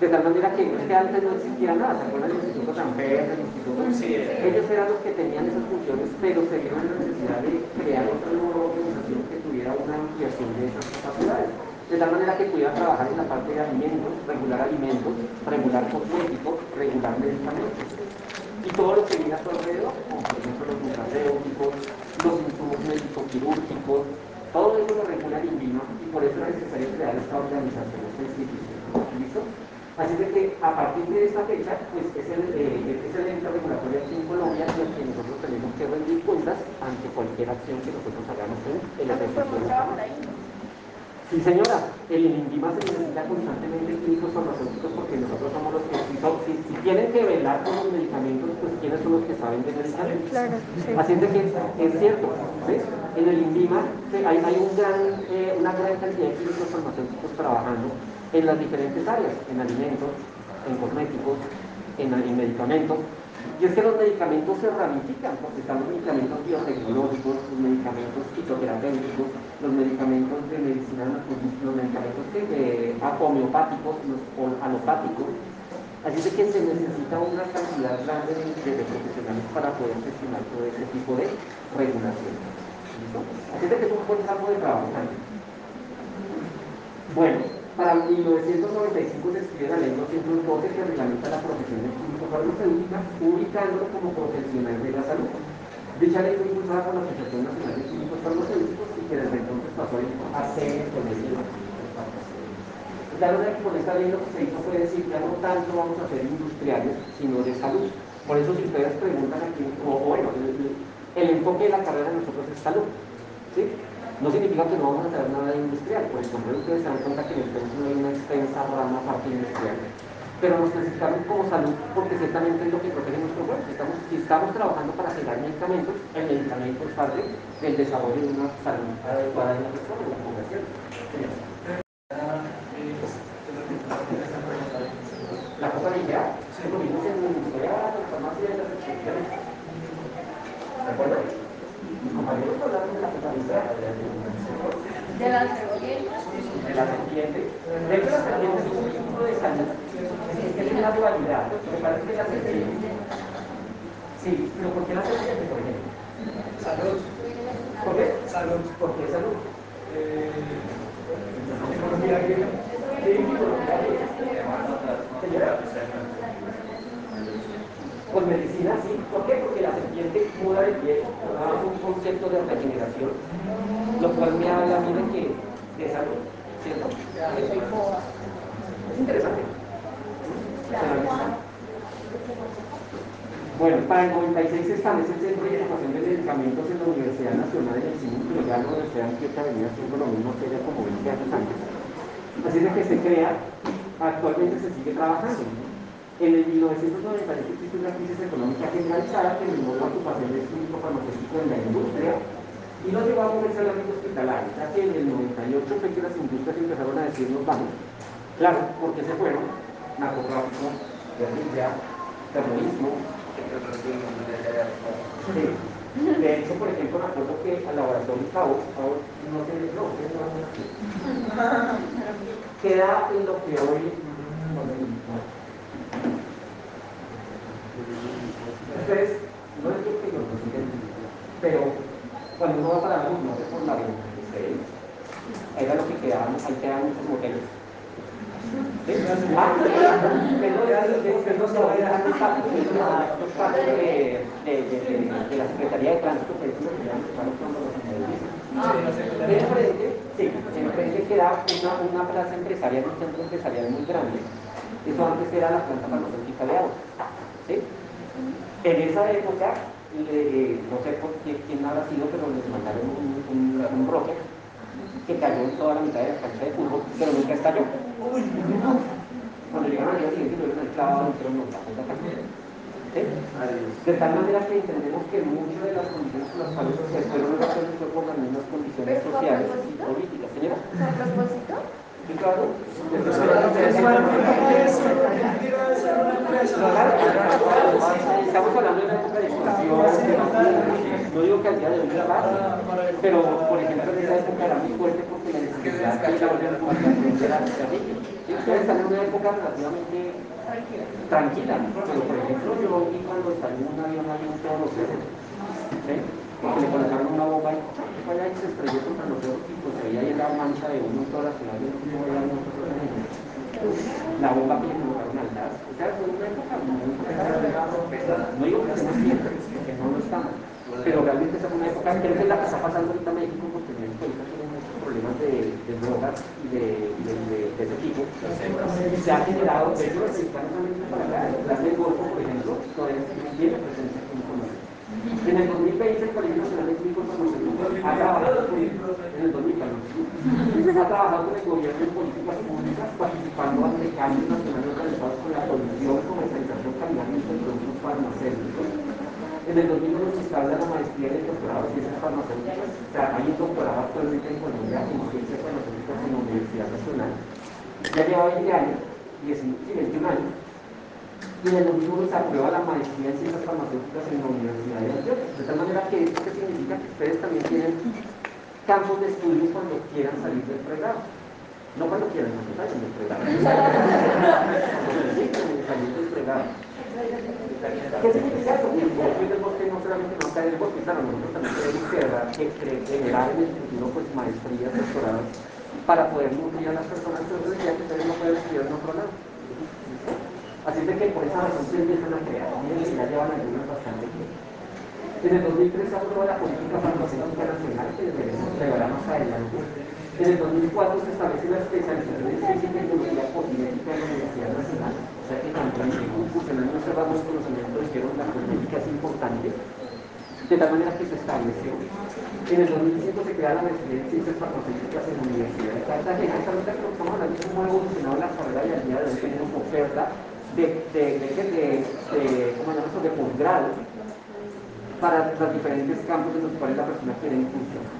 de tal manera que, antes no existía nada, ¿se acuerdan del Instituto Samper, del Instituto? Ellos eran los que tenían esas funciones, pero se vieron la necesidad de crear otra nueva organización que tuviera una ampliación de esas capacidades de tal manera que pudiera trabajar en la parte de alimentos, regular alimentos, regular cosméticos, regular medicamentos. Y todo lo que viene a su alrededor, como por ejemplo los nutracéuticos, los insumos médicos quirúrgicos, todo eso lo regula el y por eso es necesario crear esta organización, esta institución. ¿Listo? Así de que a partir de esta fecha, pues es el, eh, es el ente regulatorio aquí en Colombia en el que nosotros tenemos que rendir cuentas ante cualquier acción que nosotros hagamos en el ejercicio Sí, señora, el INVIMA se necesita constantemente químicos farmacéuticos porque nosotros somos los que, si, si, tienen que velar con los medicamentos, pues ¿quiénes son los que saben de medicamentos? Claro, sí. Así es de que es cierto, ¿ves? En el INVIMA hay, hay un gran, eh, una gran cantidad de químicos farmacéuticos trabajando en las diferentes áreas, en alimentos, en cosméticos, en, en medicamentos, y es que los medicamentos se ramifican, porque están los medicamentos biotecnológicos, los medicamentos fitoterapéuticos, los medicamentos de medicina, los medicamentos de, homeopáticos, los alopáticos. Así de que se necesita una cantidad grande de, profesionales para poder gestionar todo ese tipo de regulación. Así de que es un buen campo de trabajo. Bueno, para 1995 se escribe la ley 212 que reglamenta la profesión de químico farmacéutica, ubicándolo como profesional de la salud. Dicha ley fue impulsada por la Asociación Nacional de Químicos Farmacéuticos y que desde entonces pasó a ser el Claro que con esta ley lo que se hizo fue decir, ya no tanto vamos a ser industriales, sino de salud. Por eso si ustedes preguntan aquí, o bueno, el, el enfoque de la carrera de nosotros es salud. ¿sí? No significa que no vamos a hacer nada industrial, por ejemplo, ustedes se dan cuenta que en el no hay una extensa rama parte industrial. Pero nos necesitamos como salud porque ciertamente es lo que protege nuestro cuerpo. Estamos, si estamos trabajando para generar medicamentos, el medicamento es parte del desarrollo de una salud adecuada en la persona, en la población. La cosa de ya, lo vimos en la farmacia, en las. ¿De acuerdo? De la ¿De las serpientes? De las serpientes. De hecho, las serpientes son un tipo de salud. Es una dualidad. Me parece que las serpientes. Sí, pero ¿por qué las serpientes, por ejemplo? Salud. ¿Por qué? Salud. ¿Por qué salud? Eh, economía griega. Sí, economía griega. Señora. Con medicina sí. ¿Por qué? Porque la serpiente muda de pie, es un concepto de regeneración, lo cual me habla a mí de que de salud, ¿cierto? Es interesante. Bueno, para el 96 se establece el Centro de Información de Medicamentos en la Universidad Nacional de Medicina pero ya la Universidad Antioquia venía haciendo lo mismo que ella como 20 años antes. Así es que se crea, actualmente se sigue trabajando. En el 1990 existe una crisis económica generalizada que eliminó la ocupación del químico farmacéutico en la industria Y no llevó a moverse al ámbito hospitalario, ya que en el 98 fue que las industrias empezaron a decirnos vamos. Claro, porque se fueron narcotráfico, guerrilla, terrorismo. Sí. De hecho, por ejemplo, me acuerdo que al laboratorio Cabo, no sé, no, no, queda en lo que hoy No es que yo no pero cuando uno va para la no sé por la 26, ahí era lo que quedaban, ahí quedaban muchos moteles. ¿Sí? Ah, que no, que no se vaya a dejar los partes de, la Secretaría de Tránsito, enfrente queda una, una plaza empresarial, un centro empresarial muy grande. Eso antes era la planta farmacéutica de agua. ¿Sí? En esa época, eh, no sé por quién, quién habrá sido, pero les mandaron un, un, un rocket que cayó en toda la mitad de la cancha de fútbol, pero nunca estalló. Cuando llegaron al día siguiente, lo vieron clavado dentro de la ¿Sí? De tal manera que entendemos que muchas de las condiciones por las cuales se fueron relaciones fue por las mismas condiciones sociales y políticas. Señora. ¿A propósito? Estamos hablando de una época de expansión, no digo que al día de hoy no pasa, pero por ejemplo en esa época era muy fuerte porque la necesidad de la organización de la Ustedes están en una época relativamente tranquila, pero por ejemplo yo vi cuando salió un avión en todos los cerros, porque le colocaron una bomba y y se estrelló contra los cerros y pues ahí hay la mancha de un motor hacia la la bomba que le colocaron al gas. O sea, fue una época muy No digo que estemos bien, que no lo estamos, pero realmente esa fue una época, creo que es la que está pasando ahorita en México, porque México ahorita tiene muchos problemas de, de drogas y de, de, de, de ese tipo. Se ha generado, de hecho, los mexicanos han para acá, el plan del Golfo, por ejemplo, todavía tiene presencia en el 2020 el Colegio Nacional de Químicos Farmacéuticos ha trabajado con en el 2000, ha trabajado con el gobierno en políticas públicas participando ante cambios nacionales organizados con la producción, comercialización, calidad de productos farmacéuticos. En el 2001 se instala la maestría y el doctorado en ciencias farmacéuticas. O sea, hay un doctorado actualmente en Colombia en ciencias farmacéuticas en la Universidad Nacional. Ya lleva 20 años, 21 años, y en el 2001 se aprueba la maestría en ciencias farmacéuticas en la Universidad de Antioquia. De tal manera que esto significa que ustedes también tienen campos de estudio cuando quieran salir del pregrado. No cuando quieran, cuando salgan del pregrado. salir del pregrado. ¿Qué significa eso? Que el del bosque no solamente no cae del bosque, claro, nosotros también queremos generar en el futuro pues, maestrías, doctorados, para poder nutrir a las personas, pero eso decía que ustedes no pueden estudiar en otro lado. Así de que por esa razón se empiezan a crear. Que ya llevan algunos bastante tiempo. En el 2003 se aprobó la política farmacéutica nacional, que deberemos llevará más adelante. En el 2004 se establece la especialización en física y tecnología cosmética en la Universidad Nacional. O sea que también en curso en no cerramos conocimiento de que la cosmética es importante. De tal manera que se estableció. En el 2005 se crea la maestría en ciencias farmacéuticas en la Universidad de Cartagena. Esta que estamos hablando cómo ha evolucionado la carrera y al día de hoy tenemos oferta de, de, de, de, posgrado para los diferentes campos en los cuales la persona quiere incursionar.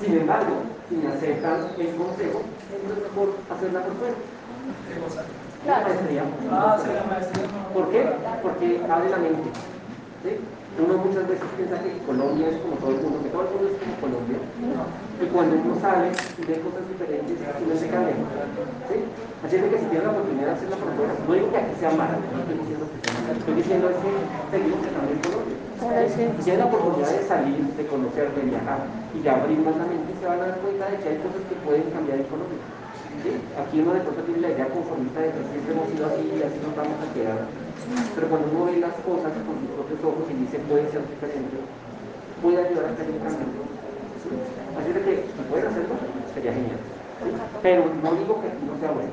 Sin embargo, si me aceptan el consejo, es mejor hacerla por fuera. La maestría. Ah, sí, la maestría. ¿Por qué? Porque abre la mente. ¿Sí? Uno muchas veces piensa que Colombia es como todo el mundo, que todo el mundo es como Colombia. Y cuando uno sale y ve cosas diferentes, uno se cambia. ¿sí? Así es que si tiene la oportunidad de hacerlo por fuera, no digo que aquí sea malo, no estoy diciendo que sea malo, estoy diciendo es que seguimos que también Colombia. Si tiene la oportunidad de salir, de conocer, de viajar y de abrir más la mente, se van a dar cuenta de que hay cosas que pueden cambiar en Colombia. Aquí uno de pronto tiene la idea conformista de que siempre hemos sido así y así nos vamos a quedar. Pero cuando uno ve las cosas con sus propios ojos y dice puede ser diferente, puede ayudar a hacer un. Así de que si pueden hacerlo, sería genial. Pero no digo que no sea bueno.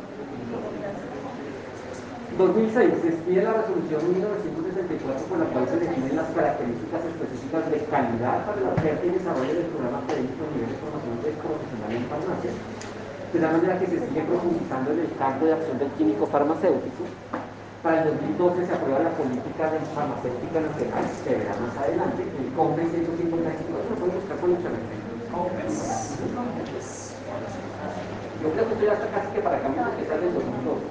2006 se expide la resolución 1964 con la cual se definen las características específicas de calidad para la oferta y desarrollo del programa académico a nivel de formación profesional en farmacia, de la manera que se sigue profundizando en el campo de acción del químico farmacéutico Para el 2012 se aprueba la política de farmacéutica nacional, se verá más adelante, el COMPE 150 lo pueden buscar por internet. Yo creo que estoy hasta casi que para cambiar porque sale el 2012.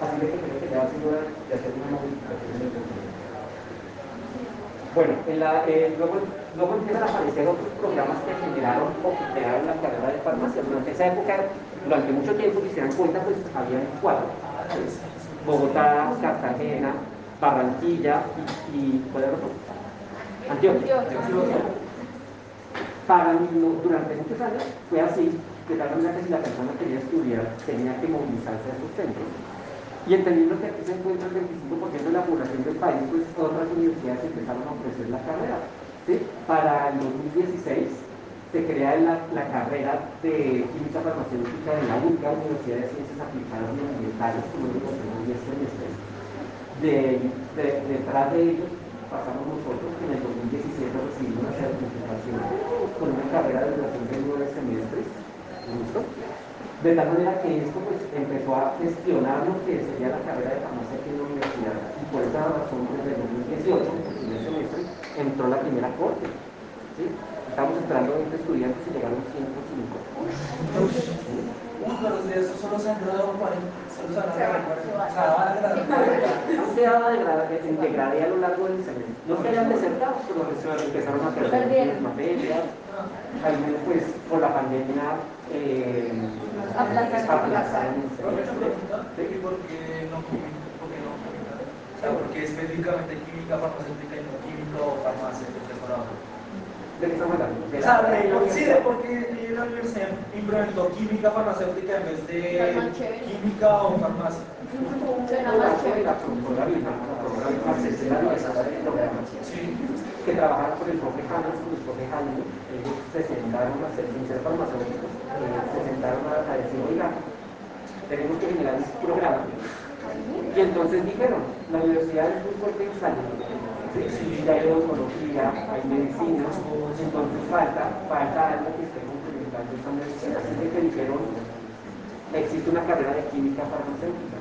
Así que creo que ya ha sido de hacer una modificación en el bueno, eh, luego, empiezan a aparecer otros programas que generaron o que crearon la carrera de farmacia. Durante esa época, durante mucho tiempo, si se dan cuenta, pues había cuatro. Bogotá, Cartagena, Barranquilla y, ¿cuál era otro? Antioquia. Para, durante muchos años fue así, de tal manera que si la persona quería estudiar, tenía que movilizarse a esos centros y entendiendo que aquí se encuentra el 25% de la población del país, pues otras universidades empezaron a ofrecer la carrera. ¿sí? Para el 2016 se crea la, la carrera de química farmacéutica en la única Universidad de Ciencias Aplicadas y Ambientales, como lo tenemos 10 semestres. De, de, detrás de ellos pasamos nosotros que en el 2017 recibimos una certificación con una carrera de duración de 9 semestres. ¿Listo? De tal manera que esto pues, empezó a gestionar lo que sería la carrera de farmacia aquí en la universidad. Y por esa razón, desde el 2018, en el primer semestre, entró la primera corte. ¿sí? Estamos esperando 20 estudiantes y llegaron 105. Uy, pero de eso solo se han graduado 40. Solo se han graduado 40. O sea, van a. No se en degradé a lo largo del semestre. No se hayan desertado, pero empezaron a perder las materias. Al menos pues por la pandemia eh, aplazaron. ¿Y por qué no química? ¿Por qué no química? O sea, ¿por qué específicamente química farmacéutica y no química o farmacia decorado? ¿De qué estamos hablando? O sea, de, sí, de por qué la universidad implementó química farmacéutica en vez de química o farmacia. Sí, que trabajaron con el el profe Jaime, ellos se sentaron a hacer, sin ser farmacéuticos, se sentaron a, decir, oiga, tenemos que generar un programa. Y entonces dijeron, la universidad es muy fuerte en salud, hay odontología, hay medicina, entonces falta, falta algo que esté complementando esta medicina. Así que dijeron, existe una carrera de química farmacéutica.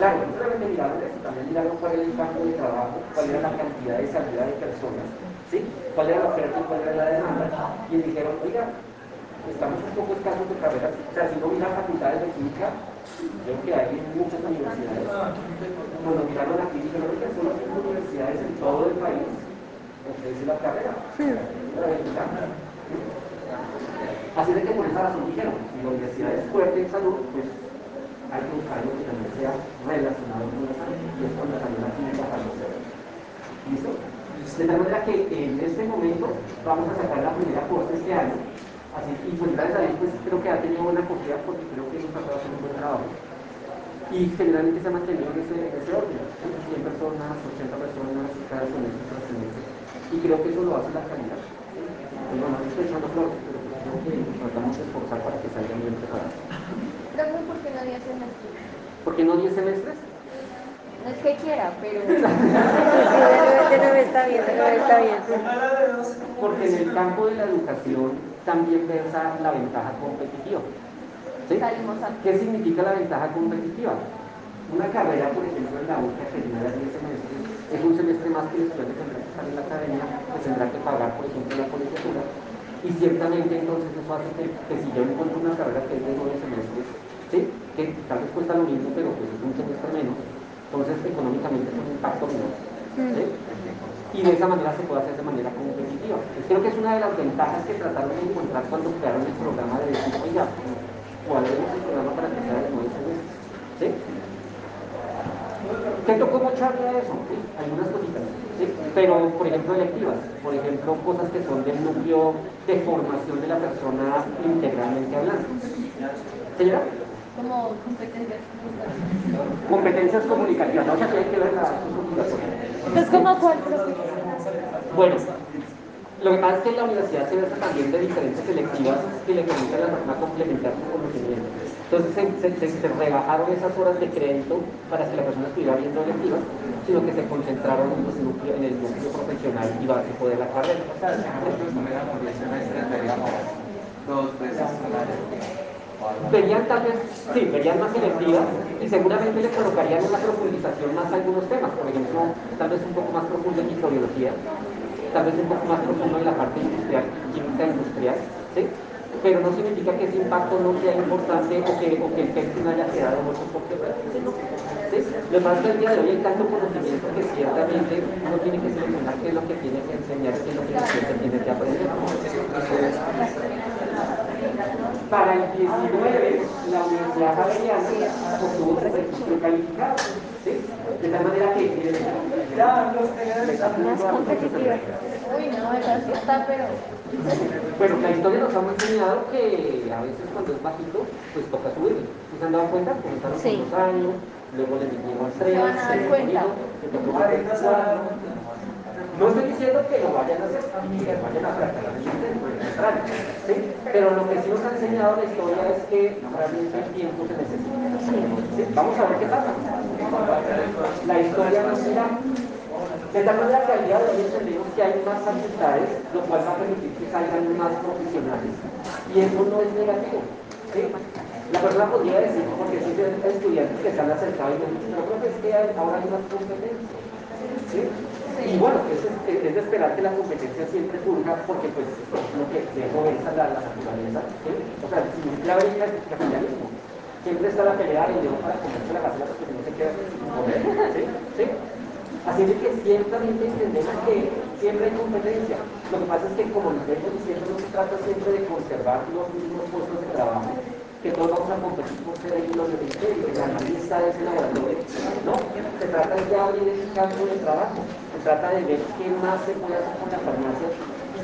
Claro, no solamente miraron eso, también miraron cuál era el campo de trabajo, cuál era la cantidad de salida de personas, ¿sí? cuál era la oferta y cuál era la demanda, y dijeron, oiga, estamos un poco escasos de carreras, o sea, si no mira facultades de química, creo que hay muchas universidades. Cuando miraron la química, no que solo cinco universidades en todo el país ofrecen la carrera. Así de que por esa razón dijeron, si la universidad es fuerte en salud, pues hay que buscar algo que también sea relacionado con la salud y es cuando la química farmacéutica. ¿Listo? De tal manera que en este momento vamos a sacar la primera corte este año. Así, y pues gracias a Dios pues, creo que ha tenido buena acogida porque creo que hemos tratado de hacer un buen trabajo. Y generalmente se ha mantenido en ese, en ese orden. 100 personas, 80 personas cada semestre tras semestre. Y creo que eso lo hace la calidad. Bueno, no estoy echando flores, pero pues creo que nos tratamos de esforzar para que salgan bien preparados. ¿Por qué no 10 semestres? ¿Por qué no 10 semestres? No es que quiera, pero... No está bien, no está bien. Porque en el campo de la educación también versa la ventaja competitiva. ¿Sí? ¿Qué significa la ventaja competitiva? Una carrera, por ejemplo, en la UCA que genera 10 semestres, es un semestre más que el estudiante tendrá que estar en la academia, que tendrá que pagar, por ejemplo, la colegiatura. Y ciertamente entonces eso hace que, que si yo encuentro una carrera que es de 9 semestres, ¿sí? que tal vez cuesta lo mismo, pero pues es un semestre menos, entonces, económicamente es un impacto menor. ¿sí? Y de esa manera se puede hacer de manera competitiva. creo que es una de las ventajas que trataron de encontrar cuando crearon el programa de decir, oiga, ¿cuál es el programa para que sea de nueve semestres? ¿Sí? ¿Qué tocó mucho de eso? ¿Sí? Algunas cositas. ¿sí? Pero, por ejemplo, electivas. Por ejemplo, cosas que son del núcleo de formación de la persona integralmente hablando. ¿Señora? como competencias comunicativas. Competencias comunicativas, no si hay que ver la Es como cuál Bueno, lo que pasa es que en la universidad se basa también de diferentes selectivas que le permiten a la persona complementar su conocimiento. Entonces se, se, rebajaron esas horas de crédito para que la persona estuviera viendo electivas, sino que se concentraron en, en el núcleo profesional y básico de la carrera. O sea, si nosotros tuviéramos 10 semestres, veríamos dos veces verían tal vez, sí, verían más selectivas y seguramente le colocarían una profundización más a algunos temas, por ejemplo, tal vez un poco más profundo en microbiología, tal vez un poco más profundo en la parte industrial, química industrial, ¿sí? pero no significa que ese impacto no sea importante o que, o que el texto no haya quedado mucho porque ¿sí? Lo que pasa es que el día de hoy hay tanto conocimiento que ciertamente uno tiene que seleccionar qué es lo que tiene que enseñar, qué es lo que tiene que aprender. Para el 19, la Universidad Javeriana obtuvo su registro calificado. ¿sí? De tal manera que Más competitiva. Uy, no, esa sí está, pero Bueno, la historia nos ha enseñado que a veces cuando es bajito, pues toca subir. ¿Sí ¿Se han dado cuenta? Comenzaron Sí. con dos años, luego le dimos tres, Se van a dar cuenta. No estoy diciendo que lo vayan a hacer, ni que vayan a contrario, ¿sí? Pero lo que sí nos ha enseñado la historia es que realmente el tiempo se necesita. Vamos a ver qué pasa. La historia nos dirá. De tal manera que al de hoy entendemos que hay más facultades, lo cual va a permitir que salgan más profesionales. Y eso no es negativo. La persona podría decir, porque hay estudiantes que se han acercado y me dicen, no, profe, es que ahora hay más competencia. Y bueno, es, es- es de esperar que la competencia siempre surja, porque pues es lo que dejo es la, la naturaleza. O sea, si ya brinca el capitalismo. Siempre está la pelea del león para comerse la gacela porque no se queda sin. ¿sí? Así de que ciertamente entendemos que siempre hay competencia. Lo que pasa es que como nos vengo diciendo, no se trata siempre de conservar los mismos puestos de trabajo, que todos vamos a competir por ser glorio del imperio, que la analista de ese laboratorio. No, se trata de abrir ese campo de trabajo. Se trata de ver qué más se puede hacer con la farmacia.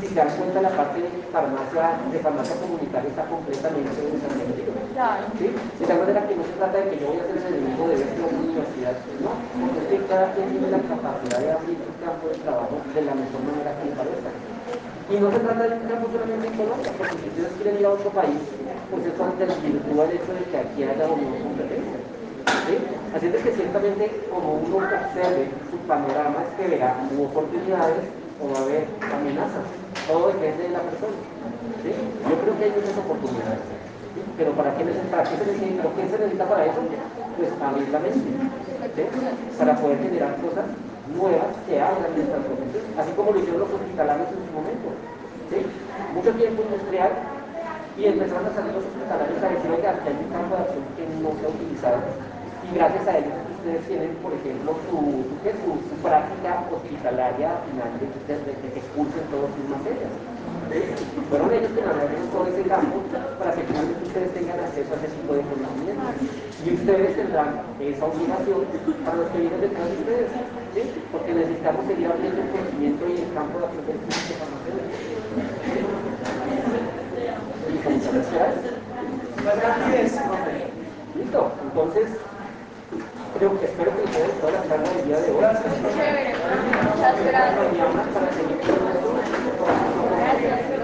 Si se dan cuenta, la parte de farmacia, de farmacia comunitaria está completamente desarrollada. claro. ¿Sí? De tal manera que no se trata de que yo voy a ser el enemigo de ver la universidad, no, porque es que cada quien tiene la capacidad de abrir un campo de trabajo de la mejor manera que le parezca. Y no se trata de un campo solamente en Colombia, porque si ustedes quieren ir a otro país, pues eso desvirtúa el hecho de que aquí haya una competencia. ¿sí? Así es que ciertamente como uno observe su panorama es que verá oportunidades o va a haber amenazas. Todo depende de la persona. Yo creo que hay muchas oportunidades. Pero ¿para qué, para qué se necesita? ¿Pero qué se necesita para eso? Pues abrir la mente. Para poder generar cosas nuevas que abran nuestras profesiones. Así como lo hicieron los hospitalarios en su momento. ¿sí? Mucho tiempo industrial y empezaron a salir los hospitalarios a decir, aquí hay un campo de acción que no se ha utilizado. Y gracias a ellos ustedes tienen, por ejemplo, su, su, práctica hospitalaria final de, de, de- que cursen todas sus materias. Fueron ellos que abrieron todo ese campo para que finalmente ustedes tengan acceso a ese tipo de conocimiento. Y ustedes tendrán esa obligación para los que vienen detrás de ustedes, porque necesitamos seguir abriendo el conocimiento y el campo de aprendizaje de farmacéutica. Muchas gracias. Listo, entonces Creo que espero que ustedes toda la charla del día de hoy. Muchas gracias. Muchas gracias.